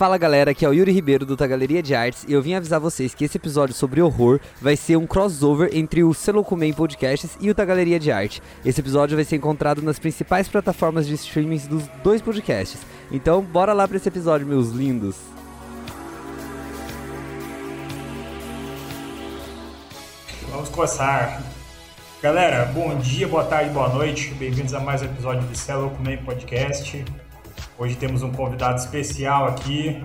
Fala galera, aqui é o Yuri Ribeiro do Galeria de Artes e eu vim avisar vocês que esse episódio sobre horror vai ser um crossover entre o Selocumen Podcasts e o Galeria de Arte. Esse episódio vai ser encontrado nas principais plataformas de streaming dos dois podcasts. Então, bora lá para esse episódio, meus lindos. Vamos começar. Galera, bom dia, boa tarde, boa noite. Bem-vindos a mais um episódio do Selocumen Podcast. Hoje temos um convidado especial aqui.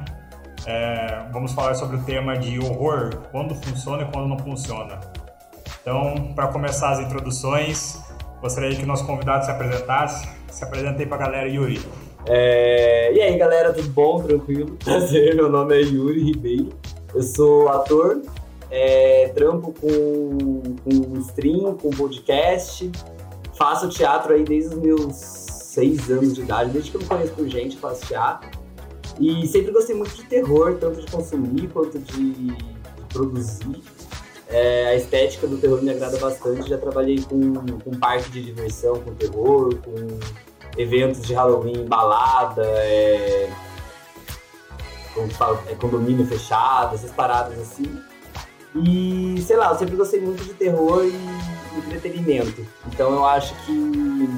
É, vamos falar sobre o tema de horror, quando funciona e quando não funciona. Então, para começar as introduções, gostaria que o nosso convidado se apresentasse. Se apresentei para a galera, Yuri. É, e aí, galera, tudo bom? Tranquilo? Prazer, meu nome é Yuri Ribeiro. Eu sou ator, é, trampo com, com stream, com podcast. Faço teatro aí desde os meus seis anos de idade, desde que eu me conheço por gente, faço teatro. E sempre gostei muito de terror, tanto de consumir quanto de, de produzir. É, a estética do terror me agrada bastante. Já trabalhei com, com parque de diversão com terror, com eventos de Halloween, balada, é, é, condomínio fechado, essas paradas assim. E sei lá, eu sempre gostei muito de terror e entretenimento. Então eu acho que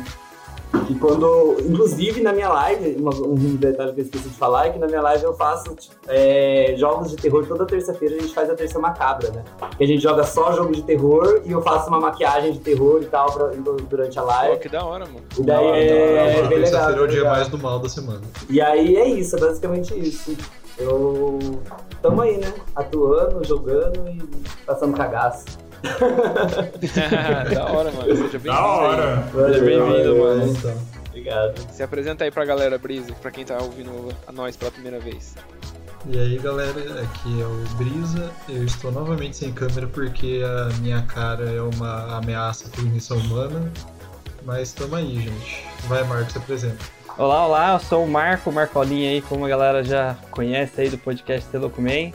que quando, inclusive na minha live, uma, um detalhe que eu esqueci de falar é que na minha live eu faço tipo, é, jogos de terror toda terça-feira, a gente faz a terça macabra, né? Que a gente joga só jogo de terror e eu faço uma maquiagem de terror e tal pra, durante a live. Pô, que da hora, mano. E daí é, é, é bem legal. Terça-feira é o dia mais do mal da semana. E aí é isso, é basicamente isso. Eu. Tamo aí, né? Atuando, jogando e passando cagaço. da hora, mano. Seja bem-vindo. Da hora. Seja bem-vindo, mano. Então. Obrigado. Se apresenta aí pra galera, Brisa, pra quem tá ouvindo a nós pela primeira vez. E aí galera, aqui é o Brisa. Eu estou novamente sem câmera porque a minha cara é uma ameaça à cognição humana. Mas tamo aí, gente. Vai, Marcos, se apresenta. Olá, olá, eu sou o Marco, Marcolinha aí, como a galera já conhece aí do podcast Telocumen.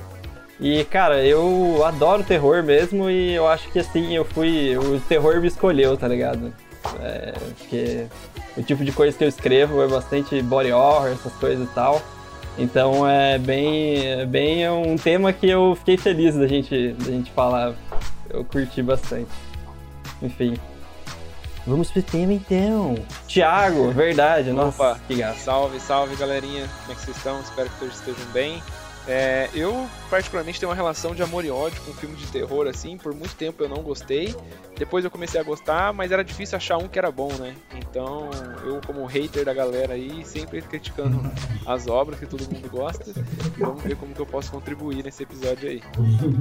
E, cara, eu adoro terror mesmo e eu acho que assim, eu fui. O terror me escolheu, tá ligado? É, porque o tipo de coisa que eu escrevo é bastante body horror, essas coisas e tal. Então é bem, é bem um tema que eu fiquei feliz da gente, da gente falar. Eu curti bastante. Enfim. Vamos pro tema então. Tiago, verdade, nossa, Opa, que gato. Salve, salve galerinha, como é que vocês estão? Espero que todos estejam bem. É, eu, particularmente, tenho uma relação de amor e ódio com filme de terror, assim. Por muito tempo eu não gostei. Depois eu comecei a gostar, mas era difícil achar um que era bom, né? Então, eu, como hater da galera aí, sempre criticando as obras que todo mundo gosta. Vamos ver como que eu posso contribuir nesse episódio aí.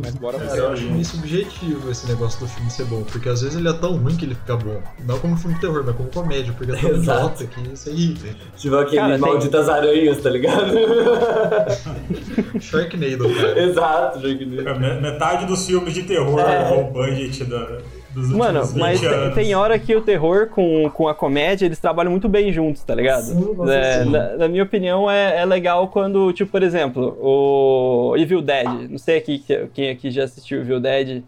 Mas bora pra Eu acho meio subjetivo esse negócio do filme ser bom, porque às vezes ele é tão ruim que ele fica bom. Não como filme de terror, mas como comédia, porque é tão Exato. idiota que isso é irrita. Tipo aquele Cara, tem- malditas aranhas, tá ligado? Sharknado, cara. Exato, Sharknado. É, me- Metade dos filmes de terror É. low budget da, dos últimos Mano, 20 mas tem, anos. tem hora que o terror com, com a comédia, eles trabalham muito bem juntos, tá ligado? Sim, É, na, na minha opinião, é, é legal quando, tipo, por exemplo, o Evil Dead. Não sei aqui, que- quem aqui já assistiu Evil Dead.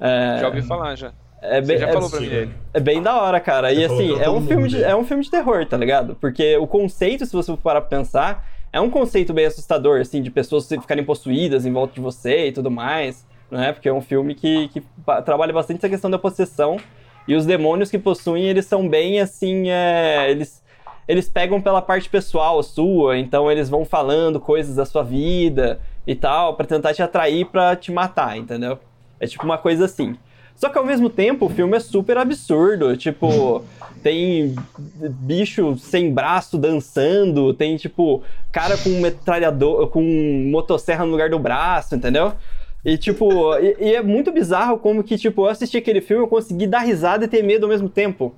É, Já ouvi falar, já. é bem, Você já é- falou pra mim dele. É bem da hora, cara. E Você falou assim, é um, filme de, é um filme de terror, tá ligado? Porque o conceito, se você for parar pra pensar, é um conceito bem assustador, assim, de pessoas ficarem possuídas em volta de você e tudo mais, né? Porque é um filme que, que trabalha bastante essa questão da possessão. E os demônios que possuem, eles são bem assim, é, eles, eles pegam pela parte pessoal sua, então eles vão falando coisas da sua vida e tal, pra tentar te atrair pra te matar, entendeu? É tipo uma coisa assim. Só que ao mesmo tempo o filme é super absurdo. Tipo, tem bicho sem braço dançando, tem tipo cara com metralhador, com motosserra no lugar do braço, entendeu? E tipo, e, e é muito bizarro como que, tipo, eu assisti aquele filme, eu consegui dar risada e ter medo ao mesmo tempo.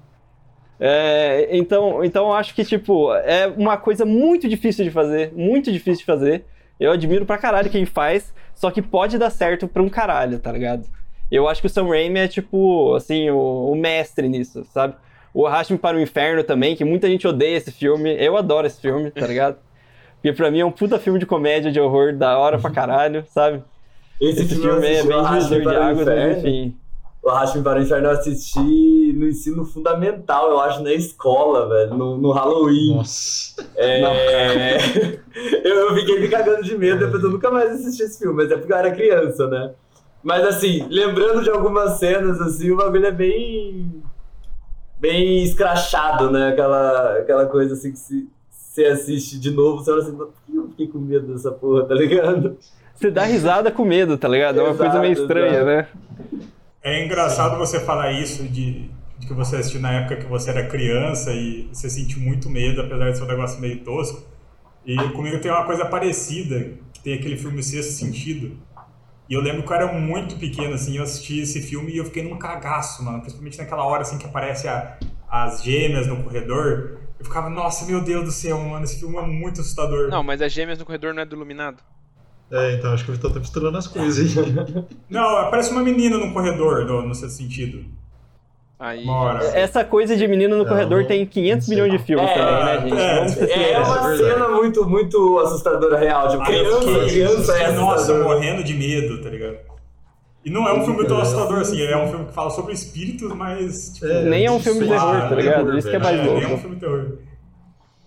É, então, então eu acho que, tipo, é uma coisa muito difícil de fazer, muito difícil de fazer. Eu admiro pra caralho quem faz, só que pode dar certo pra um caralho, tá ligado? Eu acho que o Sam Raimi é, tipo, assim, o, o mestre nisso, sabe? O Arraste-me para o Inferno também, que muita gente odeia esse filme. Eu adoro esse filme, tá ligado? Porque pra mim é um puta filme de comédia, de horror, da hora pra caralho, sabe? Esse, Esse filme, filme é bem divisor de águas, mas enfim. O Arraste-me para o Inferno eu assisti no ensino fundamental, eu acho, na escola, velho, no, no Halloween. Nossa. É... eu, eu fiquei me cagando de medo, depois eu nunca mais assisti esse filme, mas é porque eu era criança, né? Mas assim, lembrando de algumas cenas, assim, o bagulho é bem. bem escrachado, né? Aquela, aquela coisa assim que se você assiste de novo, você fala assim, por que eu fiquei com medo dessa porra, tá ligado? Você dá risada com medo, tá ligado? É uma Exato, coisa meio estranha, exato. né? É engraçado você falar isso de, de que você assistiu na época que você era criança e você sentiu muito medo, apesar de ser um negócio meio tosco. E comigo tem uma coisa parecida, que tem aquele filme Sexto Sentido. E eu lembro que eu era muito pequeno, assim, eu assisti esse filme e eu fiquei num cagaço, mano. Principalmente naquela hora, assim, que aparece a- as gêmeas no corredor. Eu ficava, nossa, meu Deus do céu, mano, esse filme é muito assustador. Não, mas as gêmeas no corredor não é do iluminado. É, então acho que o Vitor tá misturando as coisas aí. Não, aparece uma menina no corredor, no, no Sexto Sentido. Aí. Uma hora. Essa coisa de menino no É, corredor não- tem 500 não sei. milhões de filmes É, também, né, gente? é, Vamos ser É uma é verdade. cena muito, muito assustadora real. Tipo, eu criança, criança é Nossa, morrendo de medo, tá ligado? E não é um filme tão assustador assim, é um filme que fala sobre espíritos, mas. Tipo, É, Nem é um filme de terror, tá né? ligado? terror, Isso que é mais é, nem é um louco. filme de terror.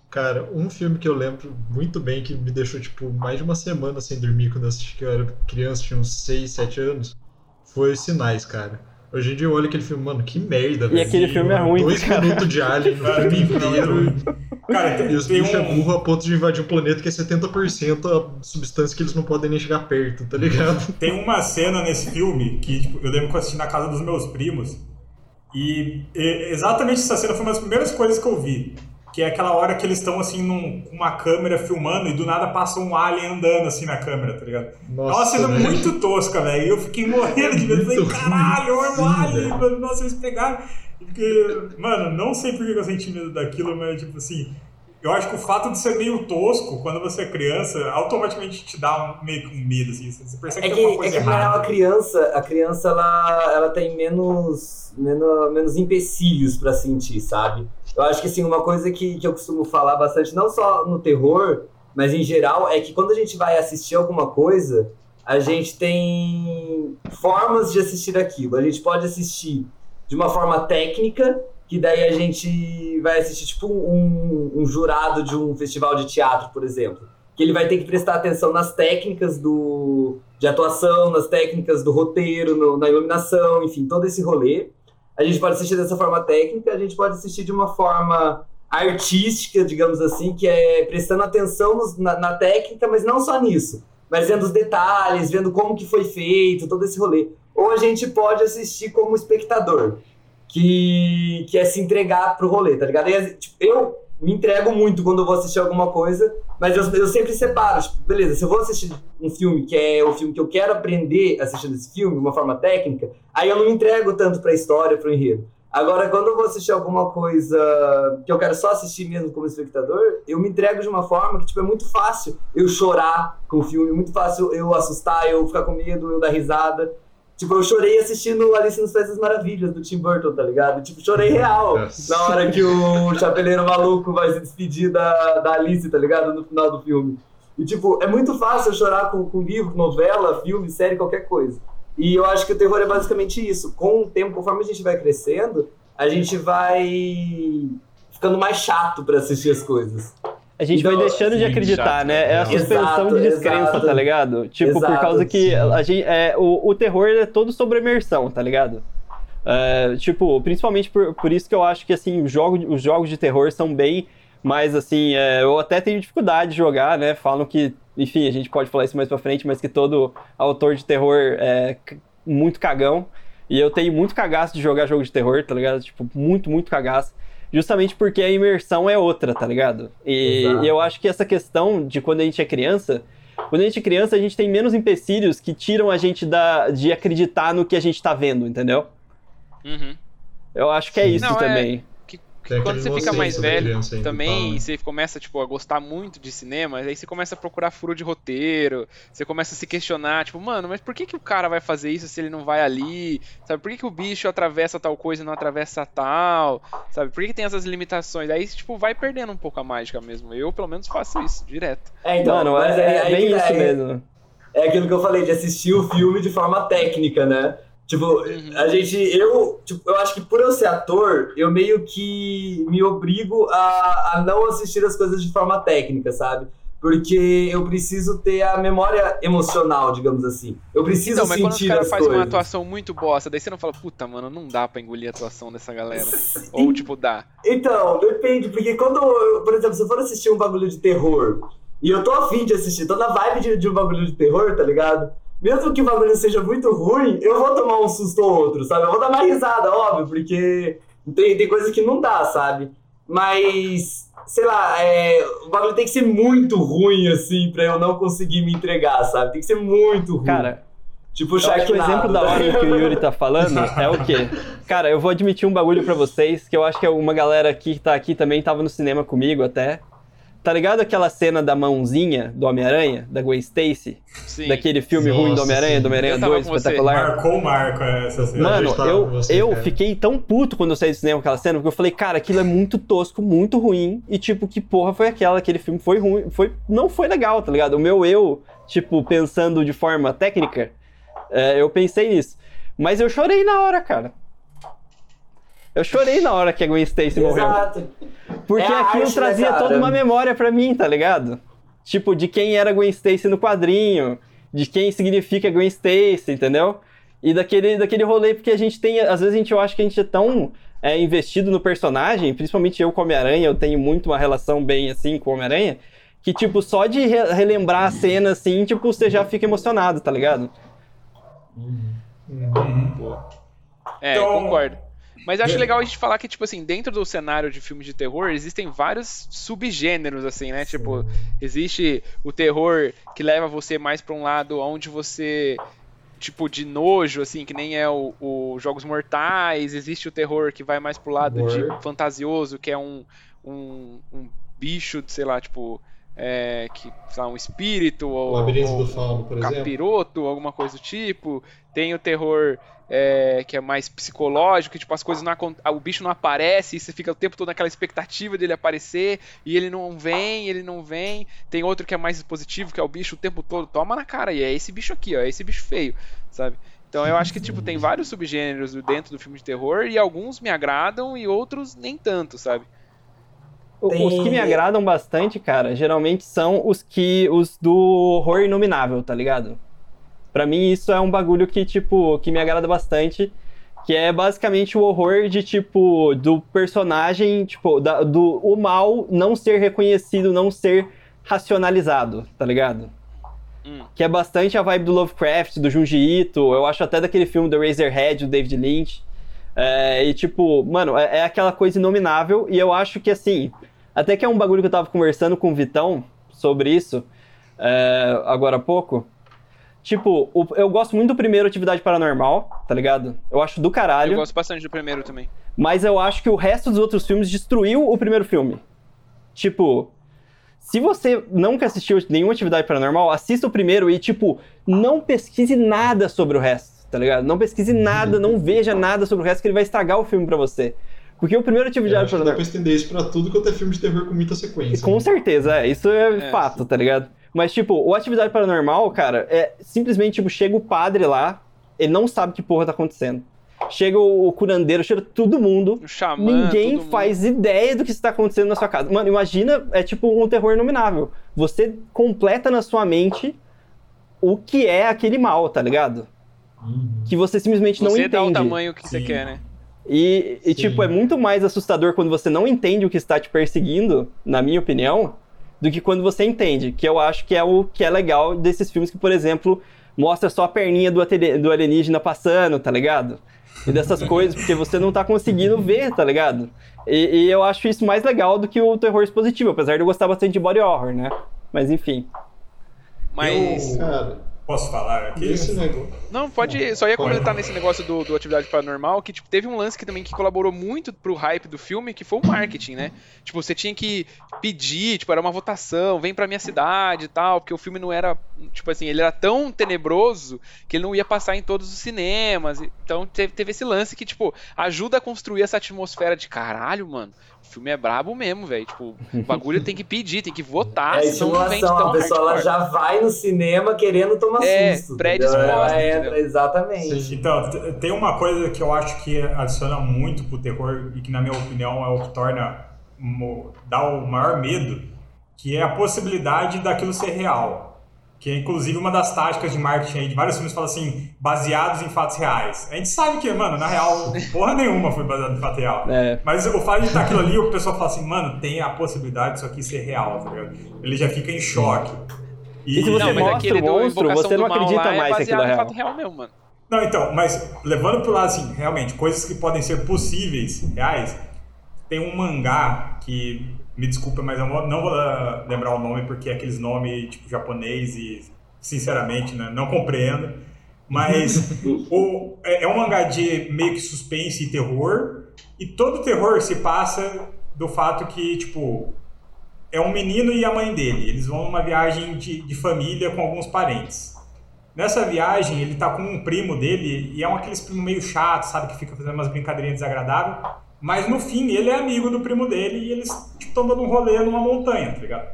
Cara, um filme que eu lembro muito bem, que me deixou, tipo, mais de uma semana sem dormir quando eu assisti, que eu era criança, tinha uns 6, 7 anos, foi Sinais, cara. Hoje em dia eu olho aquele filme, mano, que merda, velho. aquele filme é ruim, Dois cara. minutos de alien no filme inteiro. muito Cara, tem, E os bichos é um. burro a ponto de invadir um planeta que é 70% a substância que eles não podem nem chegar perto, tá ligado? Tem uma cena nesse filme que tipo, eu lembro que eu assisti na casa dos meus primos. E, e exatamente essa cena foi uma das primeiras coisas que eu vi. Que é aquela hora que eles estão assim num- com uma câmera filmando e do nada passa um alien andando assim na câmera, tá ligado? é uma cena velho. muito tosca, velho. E eu fiquei morrendo de medo. Falei, caralho, é um alien, mano. Nossa, eles pegaram. Porque, mano, não sei por que eu senti medo daquilo, mas tipo assim. Eu acho que o fato de ser meio tosco quando você é criança automaticamente te dá um, meio que um medo, assim. Você percebe É que, tem alguma que, é coisa que real, a errada. criança, a criança ela, ela tem menos, menos, menos empecilhos pra sentir, sabe? Eu acho que assim, uma coisa que, que eu costumo falar bastante, não só no terror, mas em geral, é que quando a gente vai assistir alguma coisa, a gente tem formas de assistir aquilo. A gente pode assistir de uma forma técnica, que daí a gente vai assistir tipo um, um jurado de um festival de teatro, por exemplo. Que ele vai ter que prestar atenção nas técnicas do, de atuação, nas técnicas do roteiro, no- na iluminação, enfim, todo esse rolê. A gente pode assistir dessa forma técnica, a gente pode assistir de uma forma artística, digamos assim, que é prestando atenção nos- na, na técnica, mas não só nisso, mas vendo os detalhes, vendo como que foi feito, todo esse rolê. Ou a gente pode assistir como espectador, que, que é se entregar pro rolê, tá ligado? E, tipo, eu me entrego muito quando eu vou assistir alguma coisa, mas eu, eu sempre separo, tipo, beleza, se eu vou assistir um filme que é o filme que eu quero aprender assistindo esse filme, de uma forma técnica, aí eu não me entrego tanto pra história, pro enredo. Agora, quando eu vou assistir alguma coisa que eu quero só assistir mesmo como espectador, eu me entrego de uma forma que, tipo, é muito fácil eu chorar com o filme, muito fácil eu assustar, eu ficar com medo, eu dar risada. Tipo, eu chorei assistindo Alice nos Países Maravilhas, do Tim Burton, tá ligado? Tipo, chorei real. Na hora que o chapeleiro maluco vai se despedir da, da Alice, tá ligado? No final do filme. E, tipo, é muito fácil eu chorar com, com livro, novela, filme, série, qualquer coisa. E eu acho que o terror é basicamente isso. Com o tempo, conforme a gente vai crescendo, a gente vai ficando mais chato pra assistir as coisas. A gente Então, vai deixando de acreditar, chato, né? É a exato, suspensão de descrença, exato. tá ligado? Tipo, por Exato, causa que a gente, é, o, o terror é todo sobre imersão, tá ligado? É, tipo, principalmente por, por isso que eu acho que, assim, os jogos, os jogos de terror são bem mais, assim, é, eu até tenho dificuldade de jogar, né? Falam que, enfim, a gente pode falar isso mais pra frente, mas que todo autor de terror é muito cagão. E eu tenho muito cagaço de jogar jogo de terror, tá ligado? Tipo, muito, muito cagaço. Justamente porque a imersão é outra, tá ligado? E Exato. eu acho que essa questão de quando a gente é criança, quando a gente é criança, a gente tem menos empecilhos que tiram a gente da, de acreditar no que a gente tá vendo, entendeu? Uhum. Eu acho que é isso Não, é- também. Tem Quando você fica mais velho também, fala. você começa tipo, a gostar muito de cinema, aí você começa a procurar furo de roteiro, você começa a se questionar, tipo, mano, mas por que, que o cara vai fazer isso se ele não vai ali? Sabe, por que, que o bicho atravessa tal coisa e não atravessa tal? Sabe, por que, que tem essas limitações? Aí, tipo, vai perdendo um pouco a mágica mesmo. Eu, pelo menos, faço isso, direto. É, então, Mano, mas é, aí- é aí bem que tá, isso é- mesmo. É aquilo que eu falei, de assistir o filme de forma técnica, né? Tipo, Uhum. a gente, eu, tipo, eu acho que por eu ser ator, eu meio que me obrigo a, a não assistir as coisas de forma técnica, sabe? Porque eu preciso ter a memória emocional, digamos assim. Eu preciso Então, mas quando sentir caras as fazem uma coisas. atuação muito bosta, daí você não fala, puta, mano, não dá pra engolir a atuação dessa galera. Ou, tipo, dá. Então, depende, porque quando, eu, por exemplo, se eu for assistir um bagulho de terror e eu tô afim de assistir, tô na vibe de, de um bagulho de terror, tá ligado? Mesmo que o bagulho seja muito ruim, eu vou tomar um susto ou outro, sabe? Eu vou dar uma risada, óbvio, porque tem, tem coisa que não dá, sabe? Mas, sei lá, é, o bagulho tem que ser muito ruim, assim, pra eu não conseguir me entregar, sabe? Tem que ser muito ruim. Cara, tipo eu acho que o Sharknado. exemplo da hora que o Yuri tá falando é o quê? Cara, eu vou admitir um bagulho pra vocês, que eu acho que uma galera aqui que tá aqui também tava no cinema comigo até. Tá ligado aquela cena da mãozinha do Homem-Aranha, da Gwen Stacy? Sim. Daquele filme Nossa, ruim do Homem-Aranha, do Homem-Aranha Eu tava 2, com você. espetacular? Marcou o Marco essa cena. Mano, Eu eu, você, eu fiquei tão puto quando eu saí do cinema com aquela cena, porque eu falei, cara, aquilo é muito tosco, muito ruim, e tipo, que porra foi aquela? Aquele filme foi ruim, foi, não foi legal, tá ligado? O meu eu, tipo, pensando de forma técnica, é, eu pensei nisso. Mas eu chorei na hora, cara. Eu chorei na hora que a Gwen Stacy morreu. Exato. Porque É aquilo arte, trazia toda uma memória pra mim, tá ligado? Tipo, de quem era Gwen Stacy no quadrinho, de quem significa Gwen Stacy, entendeu? E daquele, daquele rolê, porque a gente tem. Às vezes a gente eu acho que a gente é tão é, investido no personagem, principalmente eu com o Homem-Aranha, eu tenho muito uma relação bem assim com o Homem-Aranha, que, tipo, só de re- relembrar a cena assim, tipo, você já fica emocionado, tá ligado? É, Então- concordo. Mas eu acho legal a gente falar que, tipo assim, dentro do cenário de filmes de terror, existem vários subgêneros, assim, né? Tipo, existe o terror que leva você mais pra um lado onde você. Tipo, de nojo, assim, que nem é o, o Jogos Mortais. Existe o terror que vai mais pro lado de fantasioso, que é um, um, um bicho, sei lá, tipo. É, que, sei lá, um espírito ou, O Labirinto ou- do Fauno, por exemplo. capiroto, alguma coisa do tipo. Tem o terror é, que é mais psicológico, que tipo, as coisas não o bicho não aparece e você fica o tempo todo naquela expectativa dele aparecer e ele não vem, ele não vem. Tem outro que é mais positivo, que é o bicho o tempo todo toma na cara e é esse bicho aqui, ó, é esse bicho feio, sabe? Então eu acho que tipo tem vários subgêneros dentro do filme de terror e alguns me agradam e outros nem tanto, sabe? Tem- Os que me agradam bastante, cara, geralmente são os que. os do horror inominável, tá ligado? Pra mim, isso é um bagulho que, tipo, que me agrada bastante. Que é basicamente o horror de, tipo, do personagem, tipo, da- do o mal não ser reconhecido, não ser racionalizado, tá ligado? Hum. Que é bastante a vibe do Lovecraft, do Junji Ito, eu acho até daquele filme do Razorhead, do David Lynch. É, e tipo, mano, é, é aquela coisa inominável, e eu acho que assim, até que é um bagulho que eu tava conversando com o Vitão sobre isso, é, agora há pouco. Tipo, o- eu gosto muito do primeiro Atividade Paranormal, tá ligado? Eu acho do caralho. Eu gosto bastante do primeiro também. Mas eu acho que o resto dos outros filmes destruiu o primeiro filme. Tipo, se você nunca assistiu nenhuma atividade paranormal, assista o primeiro e, tipo, não pesquise nada sobre o resto, tá ligado? Não pesquise nada, não veja nada sobre o resto, que ele vai estragar o filme pra você. Porque o primeiro Eu atividade acho que dá pra paranormal. estender isso pra tudo quanto é filme de terror com muita sequência. Com né? certeza, é. Isso é, É, fato, tá ligado? Mas, tipo, o Atividade Paranormal, cara, é simplesmente, tipo, chega o padre lá, ele não sabe que porra tá acontecendo. Chega o, o curandeiro, chega todo mundo, O xamã, Ninguém todo mundo. faz ideia do que está acontecendo na sua casa. Mano, imagina, é tipo um terror inominável. Você completa na sua mente o que é aquele mal, tá ligado? Uhum. Que você simplesmente não Você entende. dá o tamanho que você Sim. quer, né? E, e, tipo, é muito mais assustador quando você não entende o que está te perseguindo, na minha opinião, do que quando você entende. Que eu acho que é o que é legal desses filmes que, por exemplo, mostra só a perninha do, do alienígena passando, tá ligado? E dessas coisas, porque você não tá conseguindo ver, tá ligado? E, e eu acho isso mais legal do que o terror expositivo, apesar de eu gostar bastante de body horror, né? Mas enfim. Mas. Cara, Posso falar aqui? esse negócio. Não, pode. Só ia Pode. comentar nesse negócio do, do Atividade Paranormal que, tipo, teve um lance que também que colaborou muito pro hype do filme, que foi o marketing, né? Tipo, você tinha que pedir, tipo, era uma votação, vem pra minha cidade e tal, porque o filme não era. Tipo assim, ele era tão tenebroso que ele não ia passar em todos os cinemas. Então teve, teve esse lance que, tipo, ajuda a construir essa atmosfera de caralho, mano. O filme é brabo mesmo, velho. Tipo, o bagulho tem que pedir, tem que votar, É estimulação, a pessoa ela já vai no cinema querendo tomar toma É, susto. predisposta, entendeu? entra, exatamente. Sim. Então, tem uma coisa que eu acho que adiciona muito pro terror e que, na minha opinião, é o que torna, dá o maior medo, que é a possibilidade daquilo ser real. Que é, inclusive, uma das táticas de marketing aí de vários filmes fala assim, baseados em fatos reais. A gente sabe que, mano, na real, porra nenhuma foi baseada em fato real. É. Mas o fato de estar aquilo ali, o pessoal fala assim, mano, tem a possibilidade disso aqui ser real, tá ligado? Ele já fica em choque. E se você Não, mas mostra aquele o do monstro, você do não Mal acredita é mais que aquilo é baseado em real. fato real mesmo, mano. Não, então, mas levando pro lado assim, realmente, coisas que podem ser possíveis, reais, tem um mangá que, me desculpa, mas eu não vou ah, lembrar o nome porque é aqueles nomes tipo japonês e, sinceramente, né, não compreendo. Mas o, é, é um mangá de meio que suspense e terror, e todo terror se passa do fato que, tipo, é um menino e a mãe dele. Eles vão numa viagem de, de família com alguns parentes. Nessa viagem, ele tá com um primo dele, e é um aqueles primo meio chato, sabe, que fica fazendo umas brincadeirinhas desagradáveis. Mas no fim, ele é amigo do primo dele e eles estão dando um rolê numa montanha, tá ligado?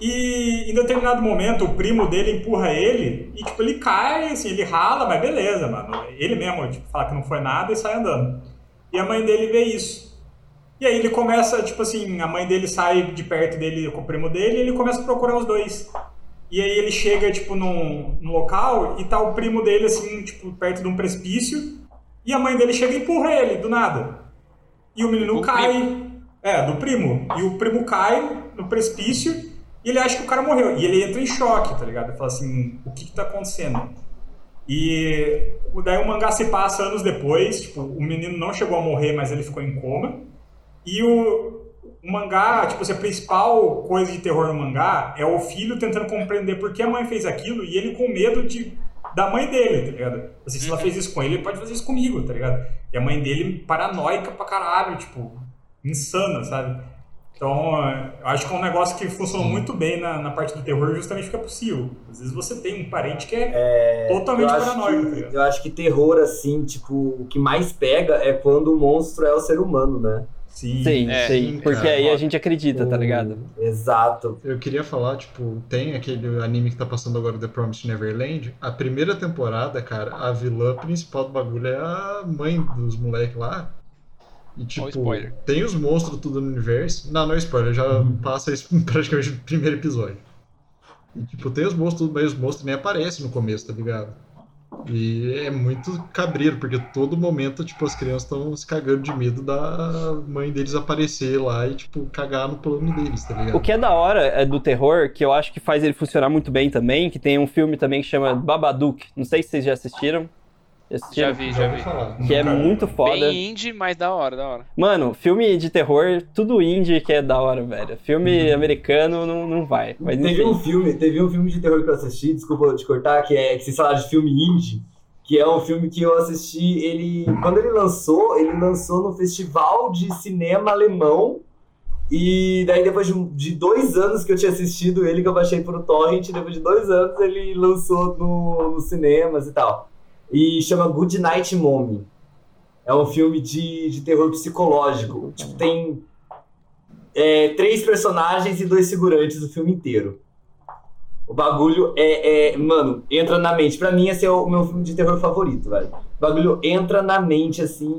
E em determinado momento, o primo dele empurra ele e, tipo, ele cai, assim, ele rala, mas beleza, mano. Ele mesmo, tipo, fala que não foi nada e sai andando. E a mãe dele vê isso. E aí ele começa, tipo assim, a mãe dele sai de perto dele com o primo dele e ele começa a procurar os dois. E aí ele chega, tipo, num, num local e tá o primo dele, assim, tipo, perto de um precipício. E a mãe dele chega e empurra ele, do nada. E o menino Do cai. É, do primo. E o primo cai no precipício e ele acha que o cara morreu. E ele entra em choque, tá ligado? Ele fala assim, o que que tá acontecendo? E daí o mangá se passa anos depois, tipo, o menino não chegou a morrer, mas ele ficou em coma. E o, o mangá, tipo, assim, a principal coisa de terror no mangá é o filho tentando compreender por que a mãe fez aquilo e ele com medo de, da mãe dele, tá ligado? Assim, se ela fez isso com ele, ele pode fazer isso comigo, tá ligado? E a mãe dele paranoica pra caralho, tipo, insana, sabe? Então, é, eu acho que é um negócio que funciona muito bem na, na parte do terror justamente porque é possível. Às vezes você tem um parente que é, totalmente eu acho, paranoico, tá que, ligado? eu acho que terror, assim, tipo, o que mais pega é quando o monstro é o ser humano, né? Sim. Sim, É, sim. Porque cara. aí a gente acredita, tá ligado? Exato. Eu queria falar, tipo, tem aquele anime que tá passando agora, The Promised Neverland. A primeira temporada, cara, a vilã principal do bagulho é a mãe dos moleques lá. E, tipo, spoiler. tem os monstros tudo no universo. Não, não é spoiler, já passa isso praticamente no primeiro episódio. E, tipo, tem os monstros tudo, mas os monstros nem aparecem no começo, tá ligado? E é muito cabreiro, porque todo momento, tipo, as crianças estão se cagando de medo da mãe deles aparecer lá e, tipo, cagar no plano deles, tá ligado? O que é da hora é do terror, que eu acho que faz ele funcionar muito bem também, que tem um filme também que chama Babadook. Não sei se vocês já assistiram. Já assistiram? Já vi, já vi. Que é muito foda. Bem indie, mas da hora, da hora. Mano, filme de terror, tudo indie que é da hora, velho. Filme americano não, não vai. Mas Teve um filme, teve um filme de terror que eu assisti, desculpa te cortar, que é que vocês falaram de filme indie, que é um filme que eu assisti, ele quando ele lançou, ele lançou no festival de cinema alemão. E daí depois de, de dois anos que eu tinha assistido ele, que eu baixei pro torrent, depois de dois anos ele lançou no, nos cinemas e tal. E chama Good Night Mommy. É um filme de, de terror psicológico. Tipo, tem é, três personagens e dois segurantes o filme inteiro. O bagulho é, é- Mano, entra na mente. Pra mim, esse é o meu filme de terror favorito, velho. O bagulho entra na mente, assim,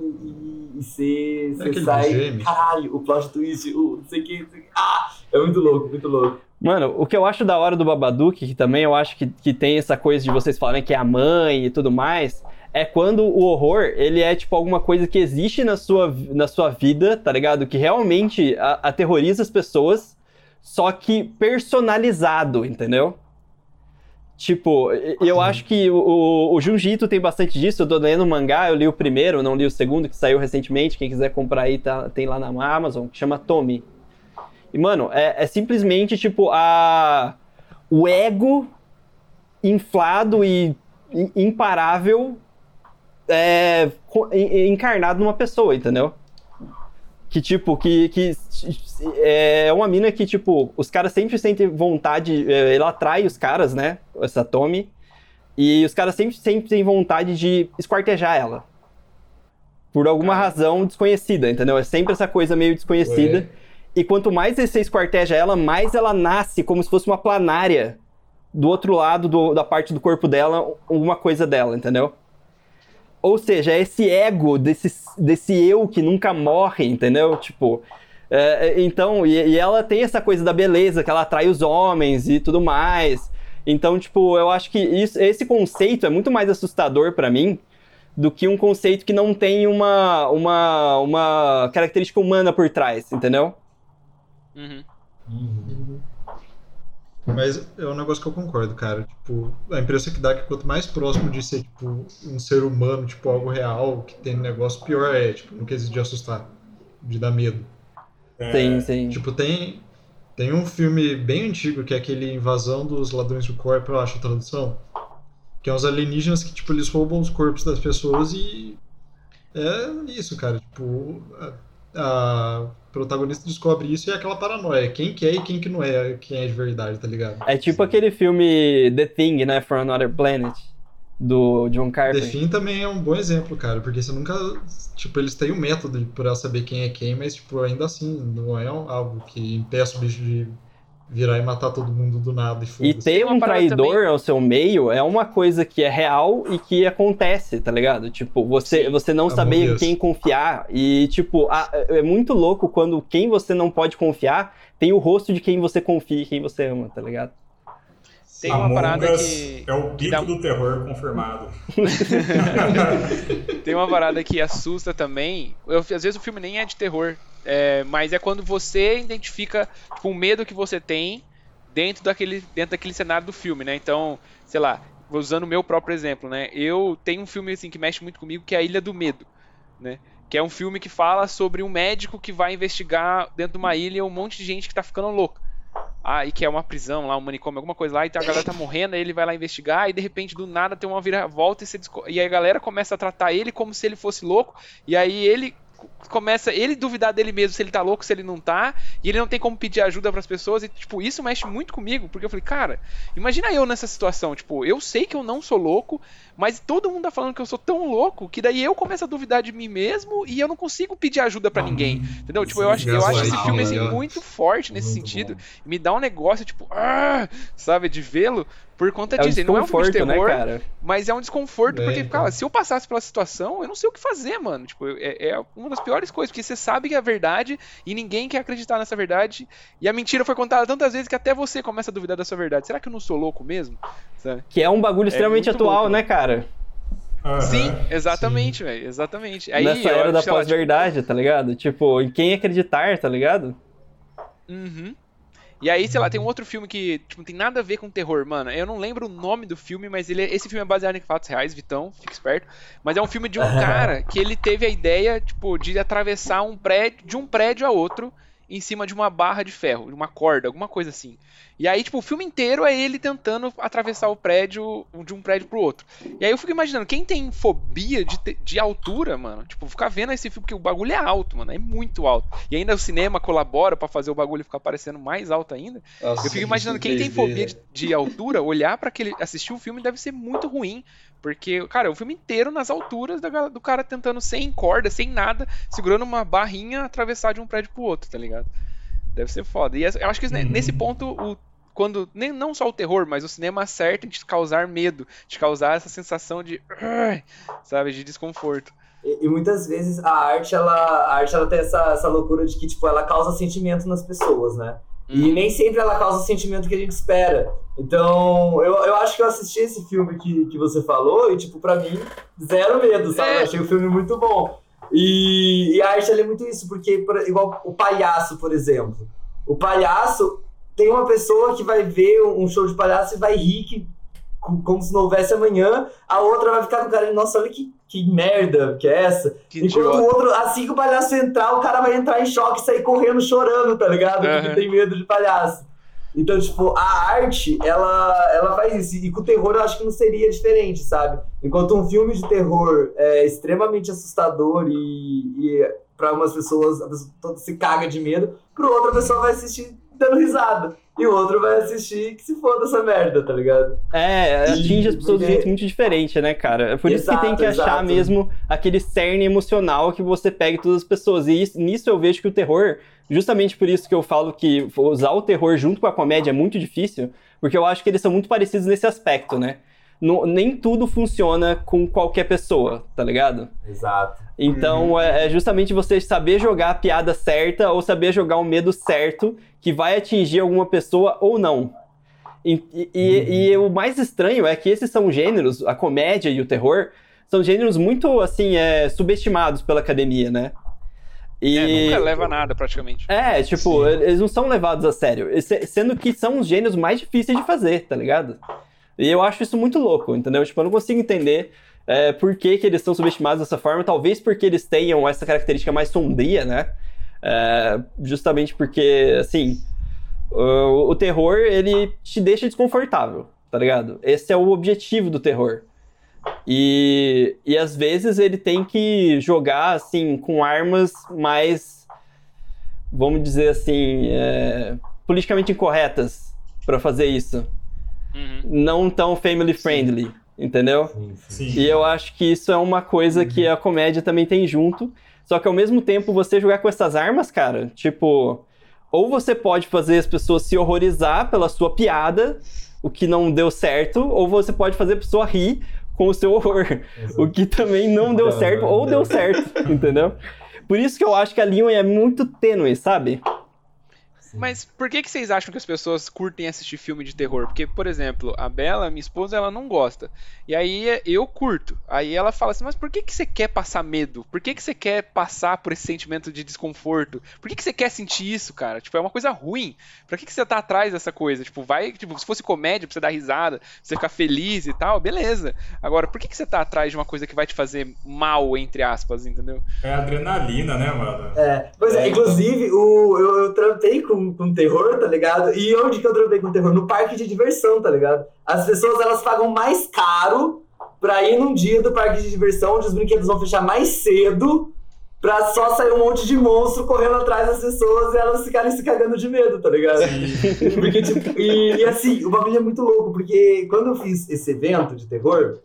e você É sai. Caralho, o plot twist, o não sei o que. não sei o que. Ah! É muito louco, muito louco. Mano, o que eu acho da hora do Babadook, que também eu acho que, que tem essa coisa de vocês falarem que é a mãe e tudo mais, é quando o horror, ele é tipo alguma coisa que existe na sua, na sua vida, tá ligado? Que realmente a- aterroriza as pessoas, só que personalizado, entendeu? Tipo, eu acho que o, o, o Junji Ito tem bastante disso. Eu tô lendo mangá, eu li o primeiro, não li o segundo, que saiu recentemente. Quem quiser comprar aí, tá, tem lá na Amazon, que chama Tommy. E, mano, é, é simplesmente, tipo, a... o ego inflado e imparável é, encarnado numa pessoa, entendeu? Que, tipo, que, que é uma mina que, tipo, os caras sempre sentem vontade, é, ela atrai os caras, né, essa Tommy, e os caras sempre, sempre têm vontade de esquartejar ela. Por alguma razão desconhecida, entendeu? É sempre essa coisa meio desconhecida. E quanto mais você esquarteja ela, mais ela nasce como se fosse uma planária do outro lado do, da parte do corpo dela uma coisa dela, entendeu? Ou seja, é esse ego desse, desse eu que nunca morre, entendeu? Tipo, é, é, então, e, e, ela tem essa coisa da beleza, que ela atrai os homens e tudo mais. Então, tipo, eu acho que isso, esse conceito é muito mais assustador para mim do que um conceito que não tem uma, uma, uma característica humana por trás, entendeu? Uhum. Uhum. Mas é um negócio que eu concordo, cara. Tipo, a impressão que dá é que quanto mais próximo de ser, tipo, um ser humano, tipo, algo real, que tem negócio, pior é, tipo, no quesito de assustar, de dar medo. É, sim, sim. Tipo, tem, tem um filme bem antigo, que é aquele Invasão dos Ladrões do Corpo, eu acho a tradução. Que é uns alienígenas que, tipo, eles roubam os corpos das pessoas e... É isso, cara. Tipo, a protagonista descobre isso e é aquela paranoia. Quem que é e quem que não é, quem é de verdade, tá ligado? É tipo Sim. aquele filme The Thing, né? For Another Planet. Do John Carpenter. The Thing também é um bom exemplo, cara, porque você nunca. Tipo, eles têm um método pra saber quem é quem, mas, tipo, ainda assim, não é algo que impeça o bicho de virar e matar todo mundo do nada e E ter um traidor também. ao seu meio é uma coisa que é real e que acontece, tá ligado? Tipo, você, você não saber quem confiar e, tipo, a, é muito louco quando quem você não pode confiar tem o rosto de quem você confia e quem você ama, tá ligado? Tem uma Among parada que. É o pico dá... do terror confirmado. tem uma parada que assusta também. Eu, às vezes o filme nem é de terror. É, mas é quando você identifica tipo, o medo que você tem dentro daquele, dentro daquele cenário do filme, né? Então, sei lá, usando o meu próprio exemplo, né? Eu tenho um filme assim que mexe muito comigo que é A Ilha do Medo, né? Que é um filme que fala sobre um médico que vai investigar dentro de uma ilha um monte de gente que tá ficando louca. Ah, e que é uma prisão lá, um manicômio, alguma coisa lá, e a galera tá morrendo, aí ele vai lá investigar, e de repente do nada tem uma viravolta e, e a galera começa a tratar ele como se ele fosse louco, e aí ele começa ele duvidar dele mesmo se ele tá louco, se ele não tá, e ele não tem como pedir ajuda para as pessoas, e tipo, isso mexe muito comigo, porque eu falei, cara, imagina eu nessa situação, tipo, eu sei que eu não sou louco, mas todo mundo tá falando que eu sou tão louco que daí eu começo a duvidar de mim mesmo e eu não consigo pedir ajuda para ninguém. Entendeu? Tipo, eu acho, eu acho esse filme assim, muito forte nesse sentido. Me dá um negócio, tipo, ah, sabe, de vê-lo por conta é disso. Um não é um filme de né, terror, né, mas é um desconforto, é, porque, então. cara, se eu passasse pela situação, eu não sei o que fazer, mano. Tipo, é, é, uma das piores coisas, porque você sabe que é verdade e ninguém quer acreditar nessa verdade. E a mentira foi contada tantas vezes que até você começa a duvidar da sua verdade. Será que eu não sou louco mesmo? Sabe? Que é um bagulho é extremamente atual, louco. né, cara? Uhum, sim, exatamente, velho. Exatamente. Aí, Nessa era da pós-verdade, tipo... tá ligado? Tipo, em quem acreditar, tá ligado? Uhum. E aí, sei lá, tem um outro filme que tipo, não tem nada a ver com terror, mano. Eu não lembro o nome do filme, mas ele, é, esse filme é baseado em fatos reais, Vitão, fica esperto. Mas é um filme de um cara que ele teve a ideia, tipo, de atravessar um prédio, de um prédio a outro em cima de uma barra de ferro, de uma corda, alguma coisa assim. E aí, tipo, o filme inteiro é ele tentando atravessar o prédio de um prédio pro outro. E aí eu fico imaginando, quem tem fobia de, de altura, mano, tipo, ficar vendo esse filme, porque o bagulho é alto, mano, é muito alto. E ainda o cinema colabora para fazer o bagulho ficar parecendo mais alto ainda. Nossa, eu fico imaginando quem tem fobia de, de altura, olhar para aquele. assistir o filme deve ser muito ruim. Porque, cara, é o filme inteiro nas alturas do cara tentando sem corda, sem nada, segurando uma barrinha, atravessar de um prédio pro outro, tá ligado? Deve ser foda. E eu acho que uhum. nesse ponto, o, quando nem, não só o terror, mas o cinema acerta de causar medo, de causar essa sensação de. sabe, de desconforto. E, e, muitas vezes a arte, ela, a arte ela tem essa, essa loucura de que, tipo, ela causa sentimento nas pessoas, né? E uhum. nem sempre ela causa o sentimento que a gente espera. Então, eu, eu acho que eu assisti esse filme que, que você falou e, tipo, pra mim, zero medo, sabe? É. Eu achei o filme muito bom. E, e a arte é muito isso, porque, por, igual o palhaço, por exemplo. O palhaço tem uma pessoa que vai ver um show de palhaço e vai rir que, como se não houvesse amanhã, a outra vai ficar com cara de, nossa, olha que, que merda que é essa. Que Enquanto idiota. o outro, assim que o palhaço entrar, o cara vai entrar em choque e sair correndo chorando, tá ligado? Uhum. Porque tem medo de palhaço. Então, tipo, a arte, ela, ela faz isso. E com o terror eu acho que não seria diferente, sabe? Enquanto um filme de terror é extremamente assustador e, e para umas pessoas, a pessoa se caga de medo, para outra pessoa vai assistir dando risada. E o outro vai assistir que se foda essa merda, tá ligado? É, atinge as pessoas de um jeito muito diferente, né, cara? É por isso exato, que tem que achar exato. mesmo aquele cerne emocional que você pegue todas as pessoas. E isso, nisso eu vejo que o terror, justamente por isso que eu falo que usar o terror junto com a comédia é muito difícil, Porque eu acho que eles são muito parecidos nesse aspecto, né? No- nem tudo funciona com qualquer pessoa, tá ligado? Exato. Então é, é justamente você saber jogar a piada certa ou saber jogar o medo certo que vai atingir alguma pessoa ou não. E, e- e- e o mais estranho é que esses são gêneros, a comédia e o terror, são gêneros muito assim é, subestimados pela academia, né? E... É, nunca leva a nada, praticamente. É, tipo, eles não são levados a sério. Se- Sendo que são os gênios mais difíceis de fazer, tá ligado? E eu acho isso muito louco, entendeu? Tipo, eu não consigo entender é, por que, que eles são subestimados dessa forma. Talvez porque eles tenham essa característica mais sombria, né? É, justamente porque, assim, o, o terror, ele te deixa desconfortável, tá ligado? Esse é o objetivo do terror. E, e às vezes ele tem que jogar, assim, com armas mais vamos dizer assim, é, politicamente incorretas pra fazer isso. Uhum. Não tão family friendly, entendeu? Sim, sim. E eu acho que isso é uma coisa que a comédia também tem junto. Só que ao mesmo tempo, você jogar com essas armas, cara, tipo. Ou você pode fazer as pessoas se horrorizar pela sua piada, o que não deu certo, ou você pode fazer a pessoa rir com o seu horror, o que também não deu Não, certo, não ou deu. deu certo, entendeu? Por isso que eu acho que a linha é muito tênue, sabe? Mas por que, que vocês acham que as pessoas curtem assistir filme de terror? Porque, por exemplo, a Bela, minha esposa, ela não gosta. E aí eu curto. Aí ela fala assim, mas por que, que você quer passar medo? Por que, que você quer passar por esse sentimento de desconforto? Por que, que você quer sentir isso, cara? Tipo, é uma coisa ruim. Pra que, que você tá atrás dessa coisa? Tipo, vai, tipo, se fosse comédia pra você dar risada, pra você ficar feliz e tal, beleza. Agora, por que, que você tá atrás de uma coisa que vai te fazer mal, entre aspas, entendeu? É adrenalina, né, mano? É, pois é, inclusive, o, eu, eu trampei com, com terror, tá ligado? E onde que eu trampei com terror? No parque de diversão, tá ligado? As pessoas, elas pagam mais caro pra ir num dia do parque de diversão, onde os brinquedos vão fechar mais cedo, pra só sair um monte de monstro correndo atrás das pessoas e elas ficarem se cagando de medo, tá ligado? Porque, tipo, e, e assim, o bagulho é muito louco, porque quando eu fiz esse evento de terror,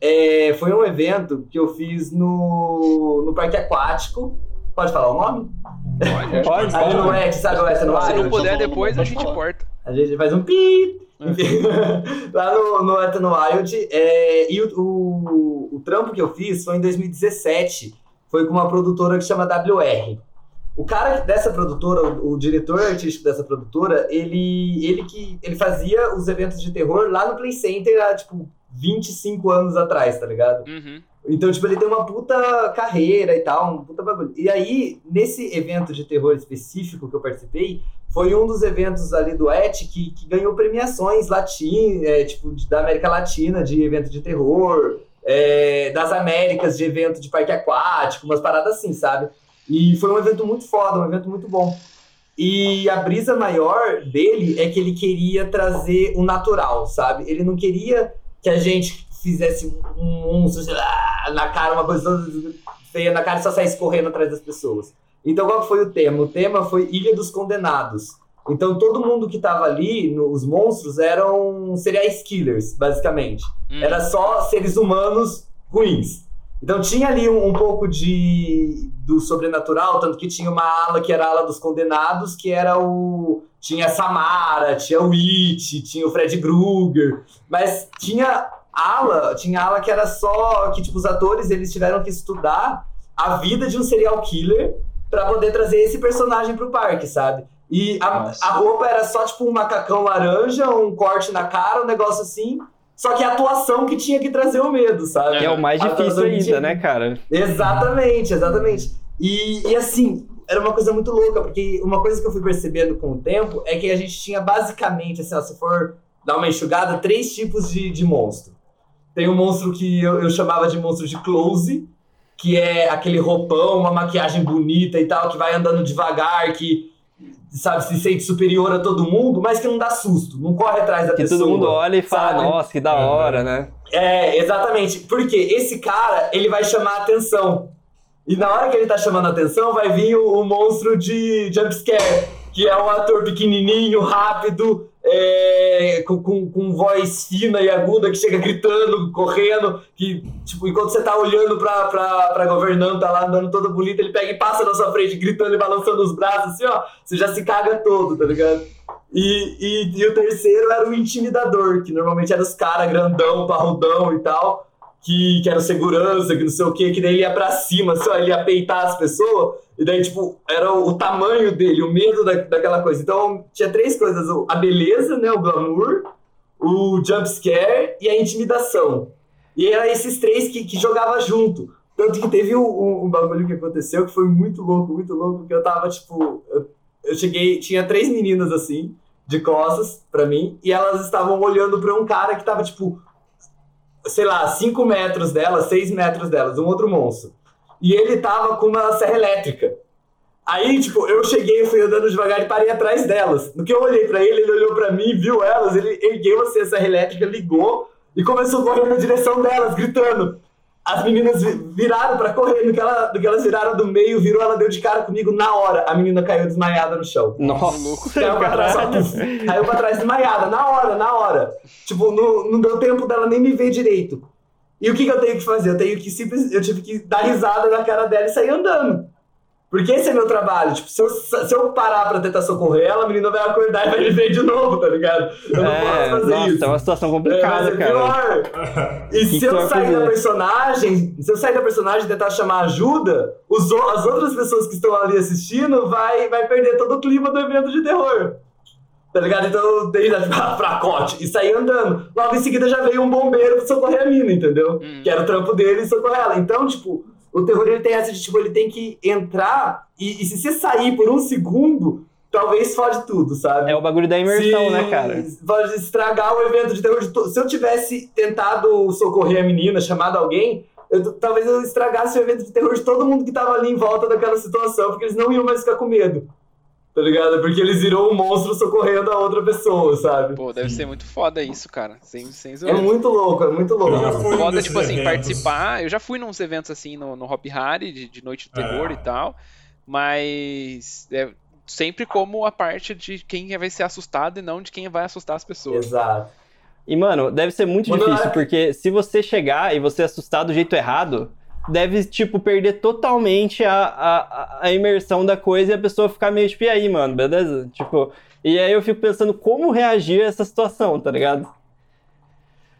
é, foi um evento que eu fiz no, no parque aquático. Pode falar o nome? Pode, Pode, Ali no Wet, sabe o Wet no Se Wild? não puder, depois a gente corta. A gente faz um pi. Enfim, lá no, no Wet n Wild. é, e o, o, o trampo que eu fiz foi em 2017. Foi com uma produtora que chama WR. O cara dessa produtora, o, o diretor artístico dessa produtora, ele, ele que ele fazia os eventos de terror lá no Play Center há, tipo, 25 anos atrás, tá ligado? Uhum. Então, tipo, ele tem uma puta carreira e tal, um puta bagulho. E aí, nesse evento de terror específico que eu participei, foi um dos eventos ali do ET que, que ganhou premiações latin, é, tipo, da América Latina de evento de terror, é, das Américas de evento de parque aquático, umas paradas assim, sabe? E foi um evento muito foda, um evento muito bom. E a brisa maior dele é que ele queria trazer o natural, sabe? Ele não queria que a gente fizesse um monstro lá, na cara, uma coisa toda feia na cara e só saísse correndo atrás das pessoas. Então qual foi o tema? O tema foi Ilha dos Condenados. Então todo mundo que tava ali, no- os monstros, eram serial killers, basicamente. Uhum. Era só seres humanos ruins. Então tinha ali um, um pouco de do sobrenatural, tanto que tinha uma ala que era a ala dos condenados, que era o tinha a Samara, tinha o It, tinha o Fred Krueger, mas tinha ala, tinha ala que era só que tipo os atores eles tiveram que estudar a vida de um serial killer pra poder trazer esse personagem pro parque, sabe? E a, a roupa era só tipo um macacão laranja, um corte na cara, um negócio assim. Só que a atuação que tinha que trazer o medo, sabe? Que é o mais difícil ainda, tinha- né, cara? Exatamente, exatamente. E, e assim, era uma coisa muito louca, porque uma coisa que eu fui percebendo com o tempo é que a gente tinha basicamente, assim, ó, se for dar uma enxugada, três tipos de, de monstro. Tem um monstro que eu, eu chamava de monstro de close, que é aquele roupão, uma maquiagem bonita e tal, que vai andando devagar, que, sabe, se sente superior a todo mundo, mas que não dá susto, não corre atrás da Que pessoa. todo mundo olha e fala, sabe? nossa, que da Uhum. hora, né? É, exatamente. Porque esse cara, ele vai chamar a atenção. E na hora que ele tá chamando a atenção, vai vir o, o monstro de jumpscare, que é um ator pequenininho, rápido, é, com, com, com voz fina e aguda que chega gritando, correndo, que, tipo, enquanto você tá olhando pra, pra, pra governanta lá andando toda bonita, ele pega e passa na sua frente, gritando e balançando os braços, assim, ó, você já se caga todo, tá ligado? E, e, e o terceiro era o intimidador, que normalmente era os caras grandão, parrudão e tal, que, que era segurança, que não sei o que, que daí ele ia pra cima, assim, ó, ele ia peitar as pessoas, e daí, tipo, era o, o tamanho dele, o medo da, daquela coisa. Então, tinha três coisas: a beleza, né, o glamour, o jump scare e a intimidação. E era esses três que, que jogava junto. Tanto que teve um, um, um, bagulho que aconteceu que foi muito louco, muito louco, que eu tava, tipo. Eu, eu cheguei, tinha três meninas assim, de costas pra mim, e elas estavam olhando pra um cara que tava, tipo, sei lá, 5 metros delas, 6 metros delas, um outro monstro. E ele tava com uma serra elétrica. Aí, tipo, eu cheguei, fui andando devagar e parei atrás delas. No que eu olhei para ele, ele olhou para mim, viu elas, ele ergueu assim, a serra elétrica, ligou e começou a correr na direção delas, gritando. As meninas viraram para correr, no que, ela, no que elas viraram do meio, virou, ela deu de cara comigo na hora. A menina caiu desmaiada no chão. Nossa, caiu pra trás, só, caiu pra trás desmaiada, na hora, na hora. Tipo, não, não deu tempo dela nem me ver direito. E o que, que eu tenho que fazer? Eu tenho que simplesmente. Eu tive que dar risada na cara dela e sair andando. Porque esse é meu trabalho. Tipo, se eu, se eu parar pra tentar socorrer ela, a menina vai acordar e vai me ver de novo, tá ligado? Eu não é, posso fazer nossa, isso. É uma situação complicada, é, cara. Pior. E se eu sair da personagem, se eu sair da personagem e tentar chamar ajuda, os, as outras pessoas que estão ali assistindo vai, vai perder todo o clima do evento de terror. Tá ligado? Então eu dei pra, pra cote e saí andando. Logo em seguida já veio um bombeiro socorrer a mina, entendeu? Hum. Que era o trampo dele e socorrer ela. Então, tipo, o terror ele tem essa de, tipo, ele tem que entrar e, e se você sair por um segundo, talvez fode tudo, sabe? É o bagulho da imersão, se, né, cara? Pode estragar o evento de terror de to... Se eu tivesse tentado socorrer a menina, chamado alguém, eu, talvez eu estragasse o evento de terror de todo mundo que tava ali em volta daquela situação, porque eles não iam mais ficar com medo. Tá ligado? Porque eles viram um monstro socorrendo a outra pessoa, sabe? Pô, deve ser muito foda isso, cara. Sem, sem é muito louco, é muito louco. Foda, tipo assim, eventos. participar. Eu já fui nos eventos assim no, no Hop Harry, de, de Noite do Terror é. e tal. Mas é sempre como a parte de quem vai ser assustado e não de quem vai assustar as pessoas. Exato. E, mano, deve ser muito mano, difícil, é... porque se você chegar e você assustar do jeito errado, deve, tipo, perder totalmente a, a, a imersão da coisa e a pessoa ficar meio, tipo, e aí, mano, beleza? Tipo, e aí eu fico pensando como reagir a essa situação, tá ligado?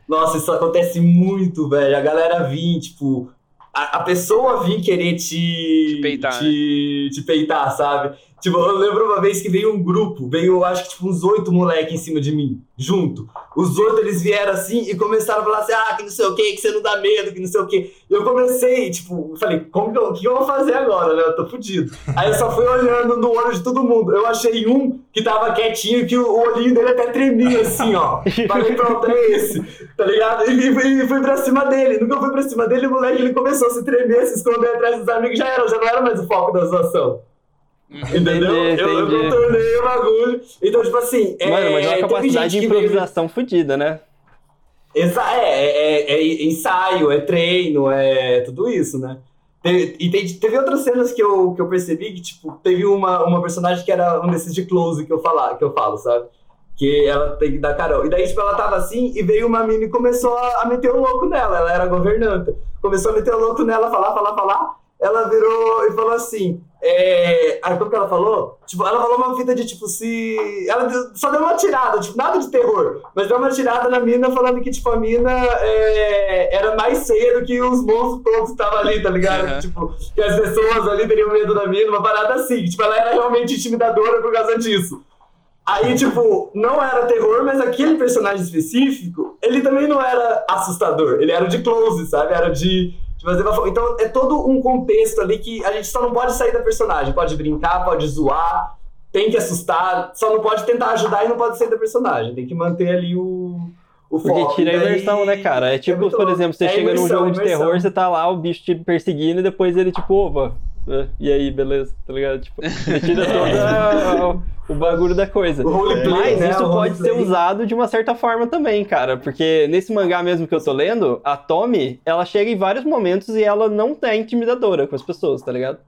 Nossa, isso acontece muito, velho. A galera vir, tipo, a, a pessoa vir querer te, te peitar, te, né? te peitar, sabe? Tipo, eu lembro uma vez que veio um grupo, veio acho que tipo uns oito moleques em cima de mim, junto. Os oito eles vieram assim e começaram a falar assim: ah, que não sei o que, que você não dá medo, que não sei o que. Eu comecei, tipo, falei: como que eu, que eu vou fazer agora, né? Eu tô fudido. Aí eu só fui olhando no olho de todo mundo. Eu achei um que tava quietinho, que o, olhinho dele até tremia assim, ó. Falei: pronto, é esse, tá ligado? E fui pra cima dele. Nunca fui pra cima dele, o moleque ele começou a se tremer, se esconder atrás dos amigos, já era, já não era mais o foco da situação. Entendeu? Entendi, eu, eu contornei o bagulho. Então, tipo assim. É, Mano, mas é uma capacidade de improvisação veio... fodida, né? Exa é, é, é, ensaio, é treino, é tudo isso, né? Teve, e teve, teve outras cenas que eu, que eu percebi que, tipo, teve uma, uma personagem que era um desses de close que eu, falar, que eu falo, sabe? Que ela tem que dar carão. E daí, tipo, ela tava assim e veio uma mina e começou a, a meter o louco nela. Ela era governanta. Começou a meter o louco nela, falar, falar, falar ela virou e falou assim. É... Aí como que ela falou? Tipo, ela falou uma fita de tipo, se. Ela só deu uma tirada, tipo, nada de terror, mas deu uma tirada na mina falando que, tipo, a mina é... era mais cedo que os monstros todos que estavam ali, tá ligado? Uhum. Tipo, que as pessoas ali teriam medo da mina, uma parada assim. Tipo, ela era realmente intimidadora por causa disso. Aí, tipo, não era terror, mas aquele personagem específico, ele também não era assustador. Ele era de close, sabe? Era de então é todo um contexto ali que a gente só não pode sair da personagem. Pode brincar, pode zoar, tem que assustar, só não pode tentar ajudar e não pode sair da personagem. Tem que manter ali o. O Porque foco. tira a imersão, né, cara? É tipo, é por exemplo, você é chega imersão, num jogo de terror, você tá lá, o bicho te perseguindo e depois ele, tipo, opa, é, e aí, beleza, tá ligado? Tipo, tira todo o bagulho da coisa. Mas né? isso pode ser usado de uma certa forma também, cara. Porque nesse mangá mesmo que eu tô lendo, a Tommy, ela chega em vários momentos e ela não é intimidadora com as pessoas, tá ligado?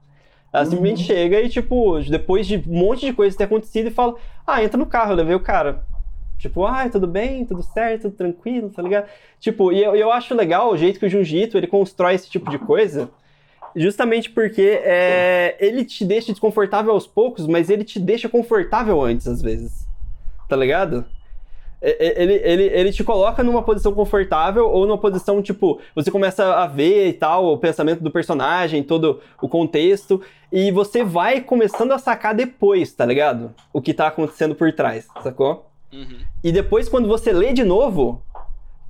Ela uhum. simplesmente chega e, tipo, depois de um monte de coisa ter acontecido, e fala: Ah, entra no carro, eu levei o cara. Tipo, ah, tudo bem, tudo certo, tudo tranquilo, tá ligado? Tipo, e eu, eu acho legal o jeito que o Jiu-Jitsu ele constrói esse tipo de coisa, justamente porque é, ele te deixa desconfortável aos poucos, mas ele te deixa confortável antes, às vezes. Tá ligado? Ele, ele, ele te coloca numa posição confortável ou numa posição, tipo, você começa a ver e tal, o pensamento do personagem, todo o contexto, e você vai começando a sacar depois, tá ligado? O que tá acontecendo por trás, sacou? Uhum. E depois, quando você lê de novo,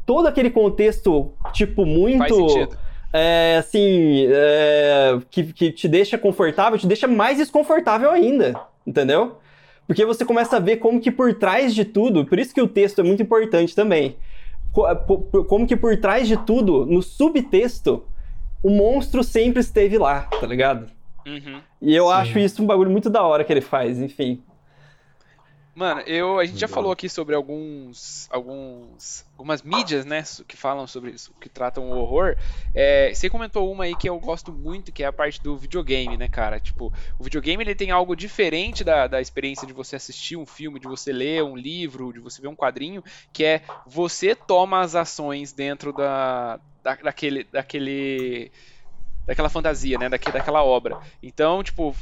todo aquele contexto, tipo, muito. Faz sentido. É, assim, é, que, que te deixa confortável, te deixa mais desconfortável ainda, entendeu? Porque você começa a ver como que por trás de tudo, por isso que o texto é muito importante também. po- Como que por trás de tudo, no subtexto, o monstro sempre esteve lá, tá ligado? Uhum. E eu Sim. acho isso um bagulho muito da hora que ele faz, enfim. Mano, eu, a gente já falou aqui sobre alguns, alguns, algumas mídias, né, que falam sobre isso, que tratam o horror. É, você comentou uma aí que eu gosto muito, que é a parte do videogame, né, cara? Tipo, o videogame ele tem algo diferente da, da experiência de você assistir um filme, de você ler um livro, de você ver um quadrinho, que é você toma as ações dentro da, da daquele, daquele, daquela fantasia, né, daque, daquela obra. Então, tipo,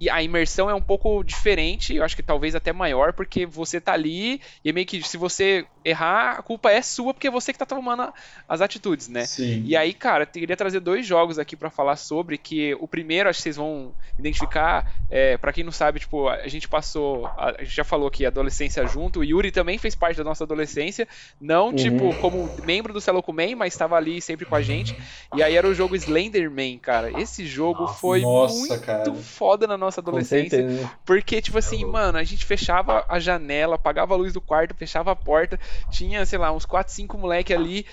e a imersão é um pouco diferente, eu acho que talvez até maior, porque você tá ali e é meio que se você errar, a culpa é sua, porque é você que tá tomando as atitudes, né? Sim. E aí, cara, eu queria trazer dois jogos aqui pra falar sobre, que o primeiro, acho que vocês vão identificar, é, para quem não sabe, tipo, a gente passou, a, a gente já falou aqui, adolescência junto, o Yuri também fez parte da nossa adolescência, não, tipo, como membro do Celocumen, mas estava ali sempre com a gente, e aí era o jogo Slenderman, cara, esse jogo foi nossa, muito cara. foda na nossa Com adolescência, certeza. porque, tipo assim, mano, a gente fechava a janela, apagava a luz do quarto, fechava a porta, tinha, sei lá, uns 4, 5 moleque ali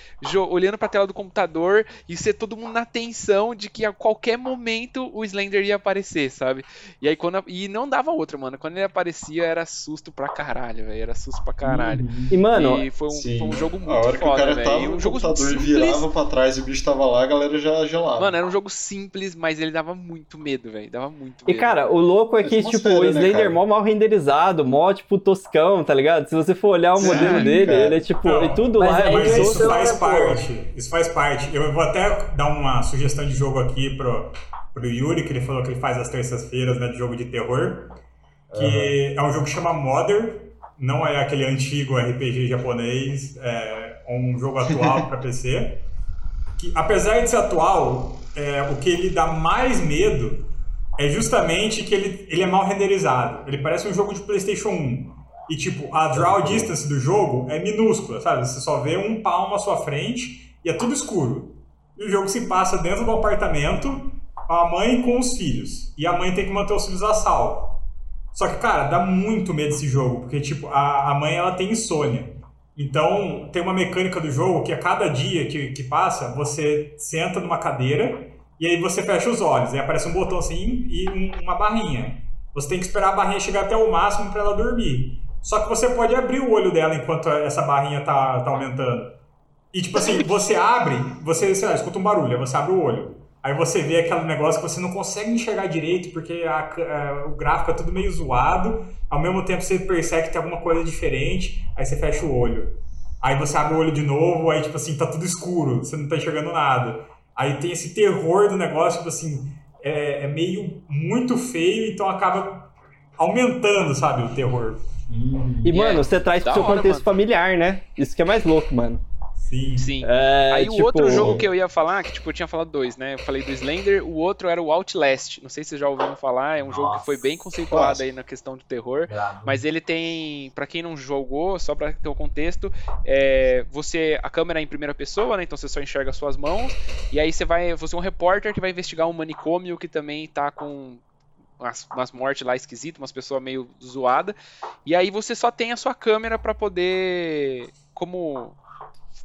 olhando pra tela do computador e ser todo mundo na tensão de que a qualquer momento o Slender ia aparecer, sabe? E aí quando. a- E não dava outra, mano. Quando ele aparecia era susto pra caralho, velho. Era susto pra caralho. E, mano, e foi um, Sim. foi um jogo a muito hora que o foda, cara velho. um jogo computador simples. virava pra trás e o bicho tava lá, a galera já gelava. Mano, era um jogo simples, mas ele dava muito medo, velho. Dava muito E medo. Cara, o louco é que, tipo, Atmosfera, o né, Slender cara? mó mal renderizado, mó, tipo, toscão, tá ligado? Se você for olhar o modelo dele, cara. ele é tipo, Não, e tudo mas lá é é Mas isso faz parte. Isso faz parte. Eu vou até dar uma sugestão de jogo aqui pro, pro Yuri, que ele falou que ele faz às terças-feiras, né, de jogo de terror. Que é um jogo que chama Modern. Não é aquele antigo RPG japonês, é um jogo atual para PC. Que, apesar de ser atual, é, o que ele dá mais medo é justamente que ele, ele é mal renderizado. Ele parece um jogo de PlayStation 1. E, tipo, a draw distance do jogo é minúscula, sabe? Você só vê um palmo à sua frente e é tudo escuro. E o jogo se passa dentro do apartamento, a mãe com os filhos. E a mãe tem que manter os filhos a salvo. Só que, cara, dá muito medo esse jogo, porque, tipo, a, a mãe, ela tem insônia. Então, tem uma mecânica do jogo que a cada dia que, que passa, você senta numa cadeira e aí você fecha os olhos. Aí aparece um botão assim e um- uma barrinha. Você tem que esperar a barrinha chegar até o máximo para ela dormir. Só que você pode abrir o olho dela enquanto essa barrinha tá, tá aumentando. E tipo assim, você abre, você, sei lá, escuta um barulho, aí você abre o olho. Aí você vê aquele negócio que você não consegue enxergar direito porque a ca- é, o gráfico é tudo meio zoado. Ao mesmo tempo você percebe que tem alguma coisa diferente, aí você fecha o olho. Aí você abre o olho de novo, aí tipo assim, tá tudo escuro, você não tá enxergando nada. Aí tem esse terror do negócio, tipo assim, é, é meio muito feio, então acaba aumentando, sabe, o terror. E, É, mano, você traz pro seu hora, contexto mano. familiar, né? Isso que é mais louco, mano. Sim. Sim. É, Aí tipo, o outro jogo que eu ia falar, que tipo, eu tinha falado dois, né? Eu falei do Slender, o outro era o Outlast. Não sei se vocês já ouviram falar, é um jogo que foi bem Nossa. conceituado aí na questão de terror. Brabo. Mas ele tem, pra quem não jogou, só pra ter o contexto, é, você a câmera é em primeira pessoa, né? Então você só enxerga as suas mãos. E aí você vai, você é um repórter que vai investigar um manicômio que também tá com umas, umas mortes lá esquisitas, umas pessoas meio zoadas. E aí você só tem a sua câmera pra poder como